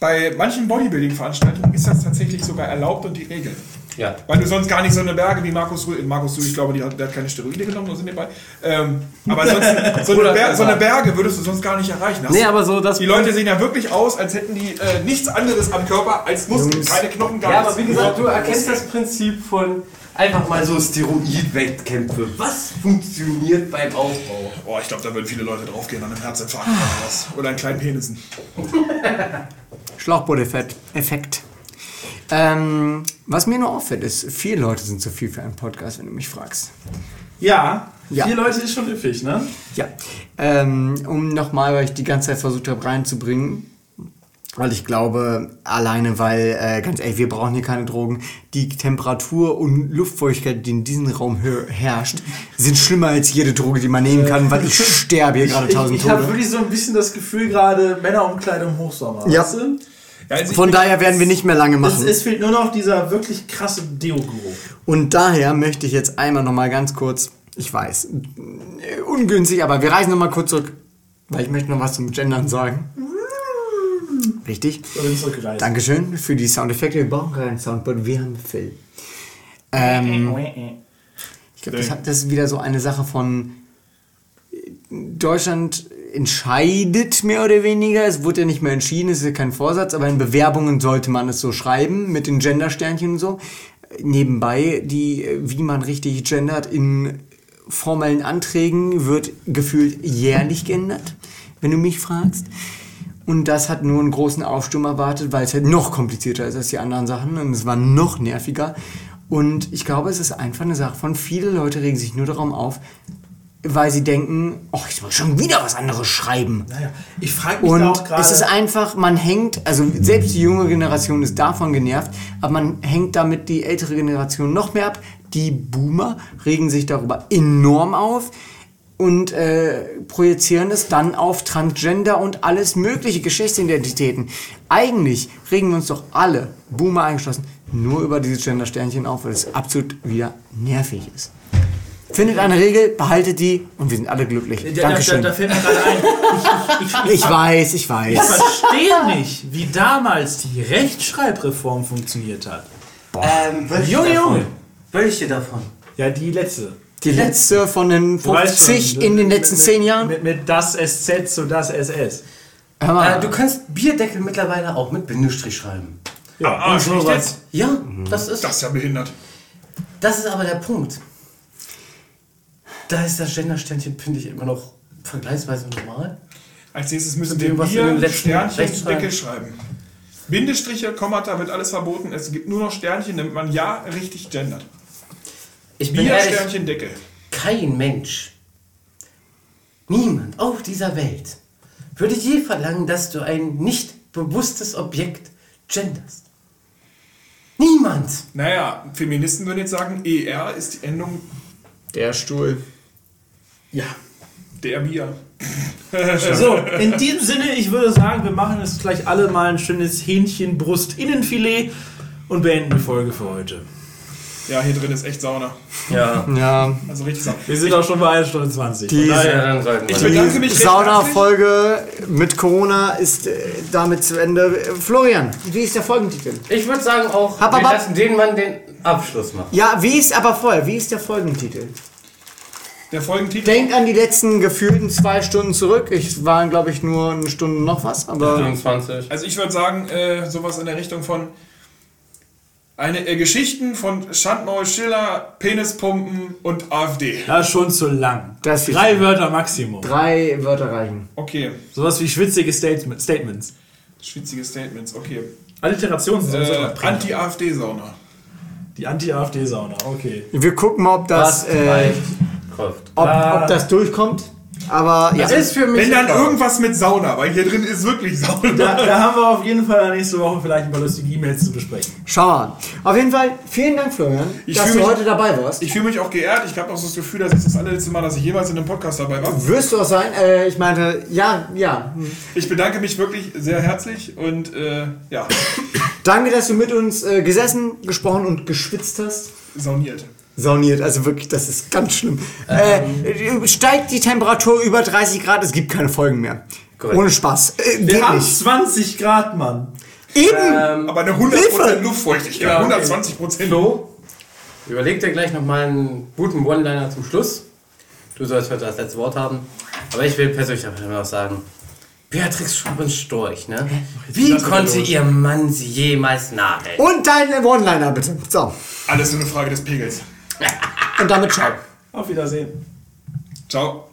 Bei manchen Bodybuilding-Veranstaltungen ist das tatsächlich sogar erlaubt und die Regel. Ja. Weil du sonst gar nicht so eine Berge wie Markus Rühl, Markus Rühl, ich glaube, die hat, der hat keine Steroide genommen, nur sind wir bei. Ähm, aber sonst, so, eine Oder Ber so eine. Berge würdest du sonst gar nicht erreichen. Hast Nee, aber so das. die Leute sehen ja wirklich aus, als hätten die äh, nichts anderes am Körper als Muskeln, keine Knochen, gar Ja, nichts. aber wie gesagt, du erkennst das Prinzip von einfach mal so Steroid-Wettkämpfe. Was funktioniert beim Aufbau? Oh, ich glaube, da würden viele Leute draufgehen an einem Herzinfarkt oder was. Oder einen kleinen Penissen. Schlauchboot-Effekt. Effekt. Ähm, was mir nur auffällt, ist, vier Leute sind zu viel für einen Podcast, wenn du mich fragst. Ja, Ja. vier Leute ist schon üppig, ne? Ja. Ähm, um nochmal, weil ich die ganze Zeit versucht habe reinzubringen, weil ich glaube, alleine weil, äh, ganz ehrlich, wir brauchen hier keine Drogen, die Temperatur und Luftfeuchtigkeit, die in diesem Raum her herrscht, sind schlimmer als jede Droge, die man nehmen kann, weil ich sterbe hier gerade Ich, tausend ich habe Tode. wirklich so ein bisschen das Gefühl gerade Männerumkleidung im Hochsommer. Ja. Weißt du? Ja, also ich Von daher werden wir nicht mehr lange es, machen. es fehlt nur noch dieser wirklich krasse Deo-Geruch. Und daher möchte ich jetzt einmal nochmal ganz kurz, ich weiß, äh, ungünstig, aber wir reisen nochmal kurz zurück, weil ich möchte noch was zum Gendern sagen. Richtig. Dankeschön für die Soundeffekte. Wir brauchen keinen Soundboard, wir haben Phil. Ähm, ich glaube, das, das ist wieder so eine Sache von äh, Deutschland entscheidet mehr oder weniger. Es wurde ja nicht mehr entschieden, es ist ja kein Vorsatz, aber in Bewerbungen sollte man es so schreiben mit den Gendersternchen und so. Nebenbei, die, äh, wie man richtig gendert, in formellen Anträgen wird gefühlt jährlich geändert, wenn du mich fragst. Und das hat nur einen großen Aufsturm erwartet, weil es halt noch komplizierter ist als die anderen Sachen und es war noch nerviger. Und ich glaube, es ist einfach eine Sache von, viele Leute regen sich nur darum auf, weil sie denken, oh, ich muss schon wieder was anderes schreiben. Naja, ich frage mich Und auch gerade. es ist einfach, man hängt, also selbst die junge Generation ist davon genervt, aber man hängt damit die ältere Generation noch mehr ab. Die Boomer regen sich darüber enorm auf und äh, projizieren es dann auf Transgender und alles mögliche Geschlechtsidentitäten. Eigentlich regen wir uns doch alle, Boomer eingeschlossen, nur über dieses Gender-Sternchen auf, weil es absolut wieder nervig ist. Findet eine Regel, behaltet die und wir sind alle glücklich. da, da, Dankeschön. da fällt mir gerade ein. Ich, ich, ich, Ich weiß, ich ich weiß. verstehe nicht, wie damals die Rechtschreibreform funktioniert hat. Ähm, welche Junge? Junge. Welche davon? Ja, die letzte. Die letzte von den Du weißt 50 schon, in den letzten mit, 10 Jahren? Mit, mit das SZ zu das SS. Hör mal. Äh, du kannst Bierdeckel mittlerweile auch mit Bindestrich schreiben. Ja, Ah, und sowas. Ja, das ist, Das ist ja behindert. das ist aber der Punkt. Da ist das Gendersternchen, finde ich, immer noch vergleichsweise normal. Als nächstes müssen wir dem, was in den Bier, letzten Sternchen, Deckel schreiben. Bindestriche, Kommata wird alles verboten. Es gibt nur noch Sternchen, damit man ja richtig gendert. Ich bin Bier, ehrlich, Sternchen, Deckel. kein Mensch, niemand auf dieser Welt würde je verlangen, dass du ein nicht bewusstes Objekt genderst. Niemand. Naja, Feministen würden jetzt sagen, ER ist die Endung der Stuhl. Ja. der Bier. So, in diesem Sinne, ich würde sagen, wir machen jetzt gleich alle mal ein schönes Hähnchenbrust-Innenfilet und beenden die Folge für heute. Ja, hier drin ist echt Sauna. Ja. Ja. Also richtig Sauna. Wir sind auch schon bei 1 Stunde 20. Die- wir. Ich bedanke mich. Sauna-Folge mit Corona ist äh, damit zu Ende. Florian, wie ist der Folgentitel? Ich würde sagen auch, Hab wir lassen den Mann den Abschluss machen. Ja, wie ist aber vorher? Wie ist der Folgentitel? Der Folgentitel. Denk an die letzten gefühlten zwei Stunden zurück. Ich waren, glaube ich, nur eine Stunde noch was, aber 25. Also ich würde sagen, äh, sowas in der Richtung von eine äh, Geschichten von Schandmaul Schiller, Penispumpen und AfD. Das ist schon zu lang. Das ist- Drei Wörter Maximum. drei Wörter reichen. Okay, Sowas wie schwitzige Statement, Statements. schwitzige Statements, okay. Alliterationen sind sowieso Äh. Anti-AfD-Sauna. Die Anti-AfD-Sauna, okay. Wir gucken mal, ob das Was äh, ob, ob das durchkommt. Aber ja. Das ist für mich. Wenn dann egal. irgendwas mit Sauna, weil hier drin ist wirklich Sauna. Da, da haben wir auf jeden Fall nächste Woche vielleicht ein paar lustige E-Mails zu besprechen. Schau mal. Auf jeden Fall, vielen Dank, Florian, Ich dass du mich- heute dabei warst. Ich fühle mich auch geehrt. Ich habe auch so das Gefühl, das ist das allerletzte Mal, dass ich jemals in einem Podcast dabei war. Wirst du auch sein? Äh, ich meinte, ja, ja. Ich bedanke mich wirklich sehr herzlich und äh, ja, Danke, dass du mit uns äh, gesessen, gesprochen und geschwitzt hast. sauniert. Sauniert, also wirklich, das ist ganz schlimm. Äh, steigt die Temperatur über 30 Grad, es gibt keine Folgen mehr. Korrekt. Ohne Spaß. Äh, Wir haben nicht. 20 Grad, Mann. Eben! Ähm, Aber eine 100% Hilfe! Luftfeuchtigkeit, Ja, okay. 120 Prozent. Flo, überleg dir gleich nochmal einen guten One-Liner zum Schluss. Du sollst heute das letzte Wort haben. Aber ich will persönlich einfach noch sagen: Beatrix Schuppen-Storch, ne? Wie konnte ihr Mann sie jemals nageln? Und dein One-Liner bitte. So. Alles nur eine Frage des Pegels. Und damit ciao. Auf Wiedersehen. Ciao.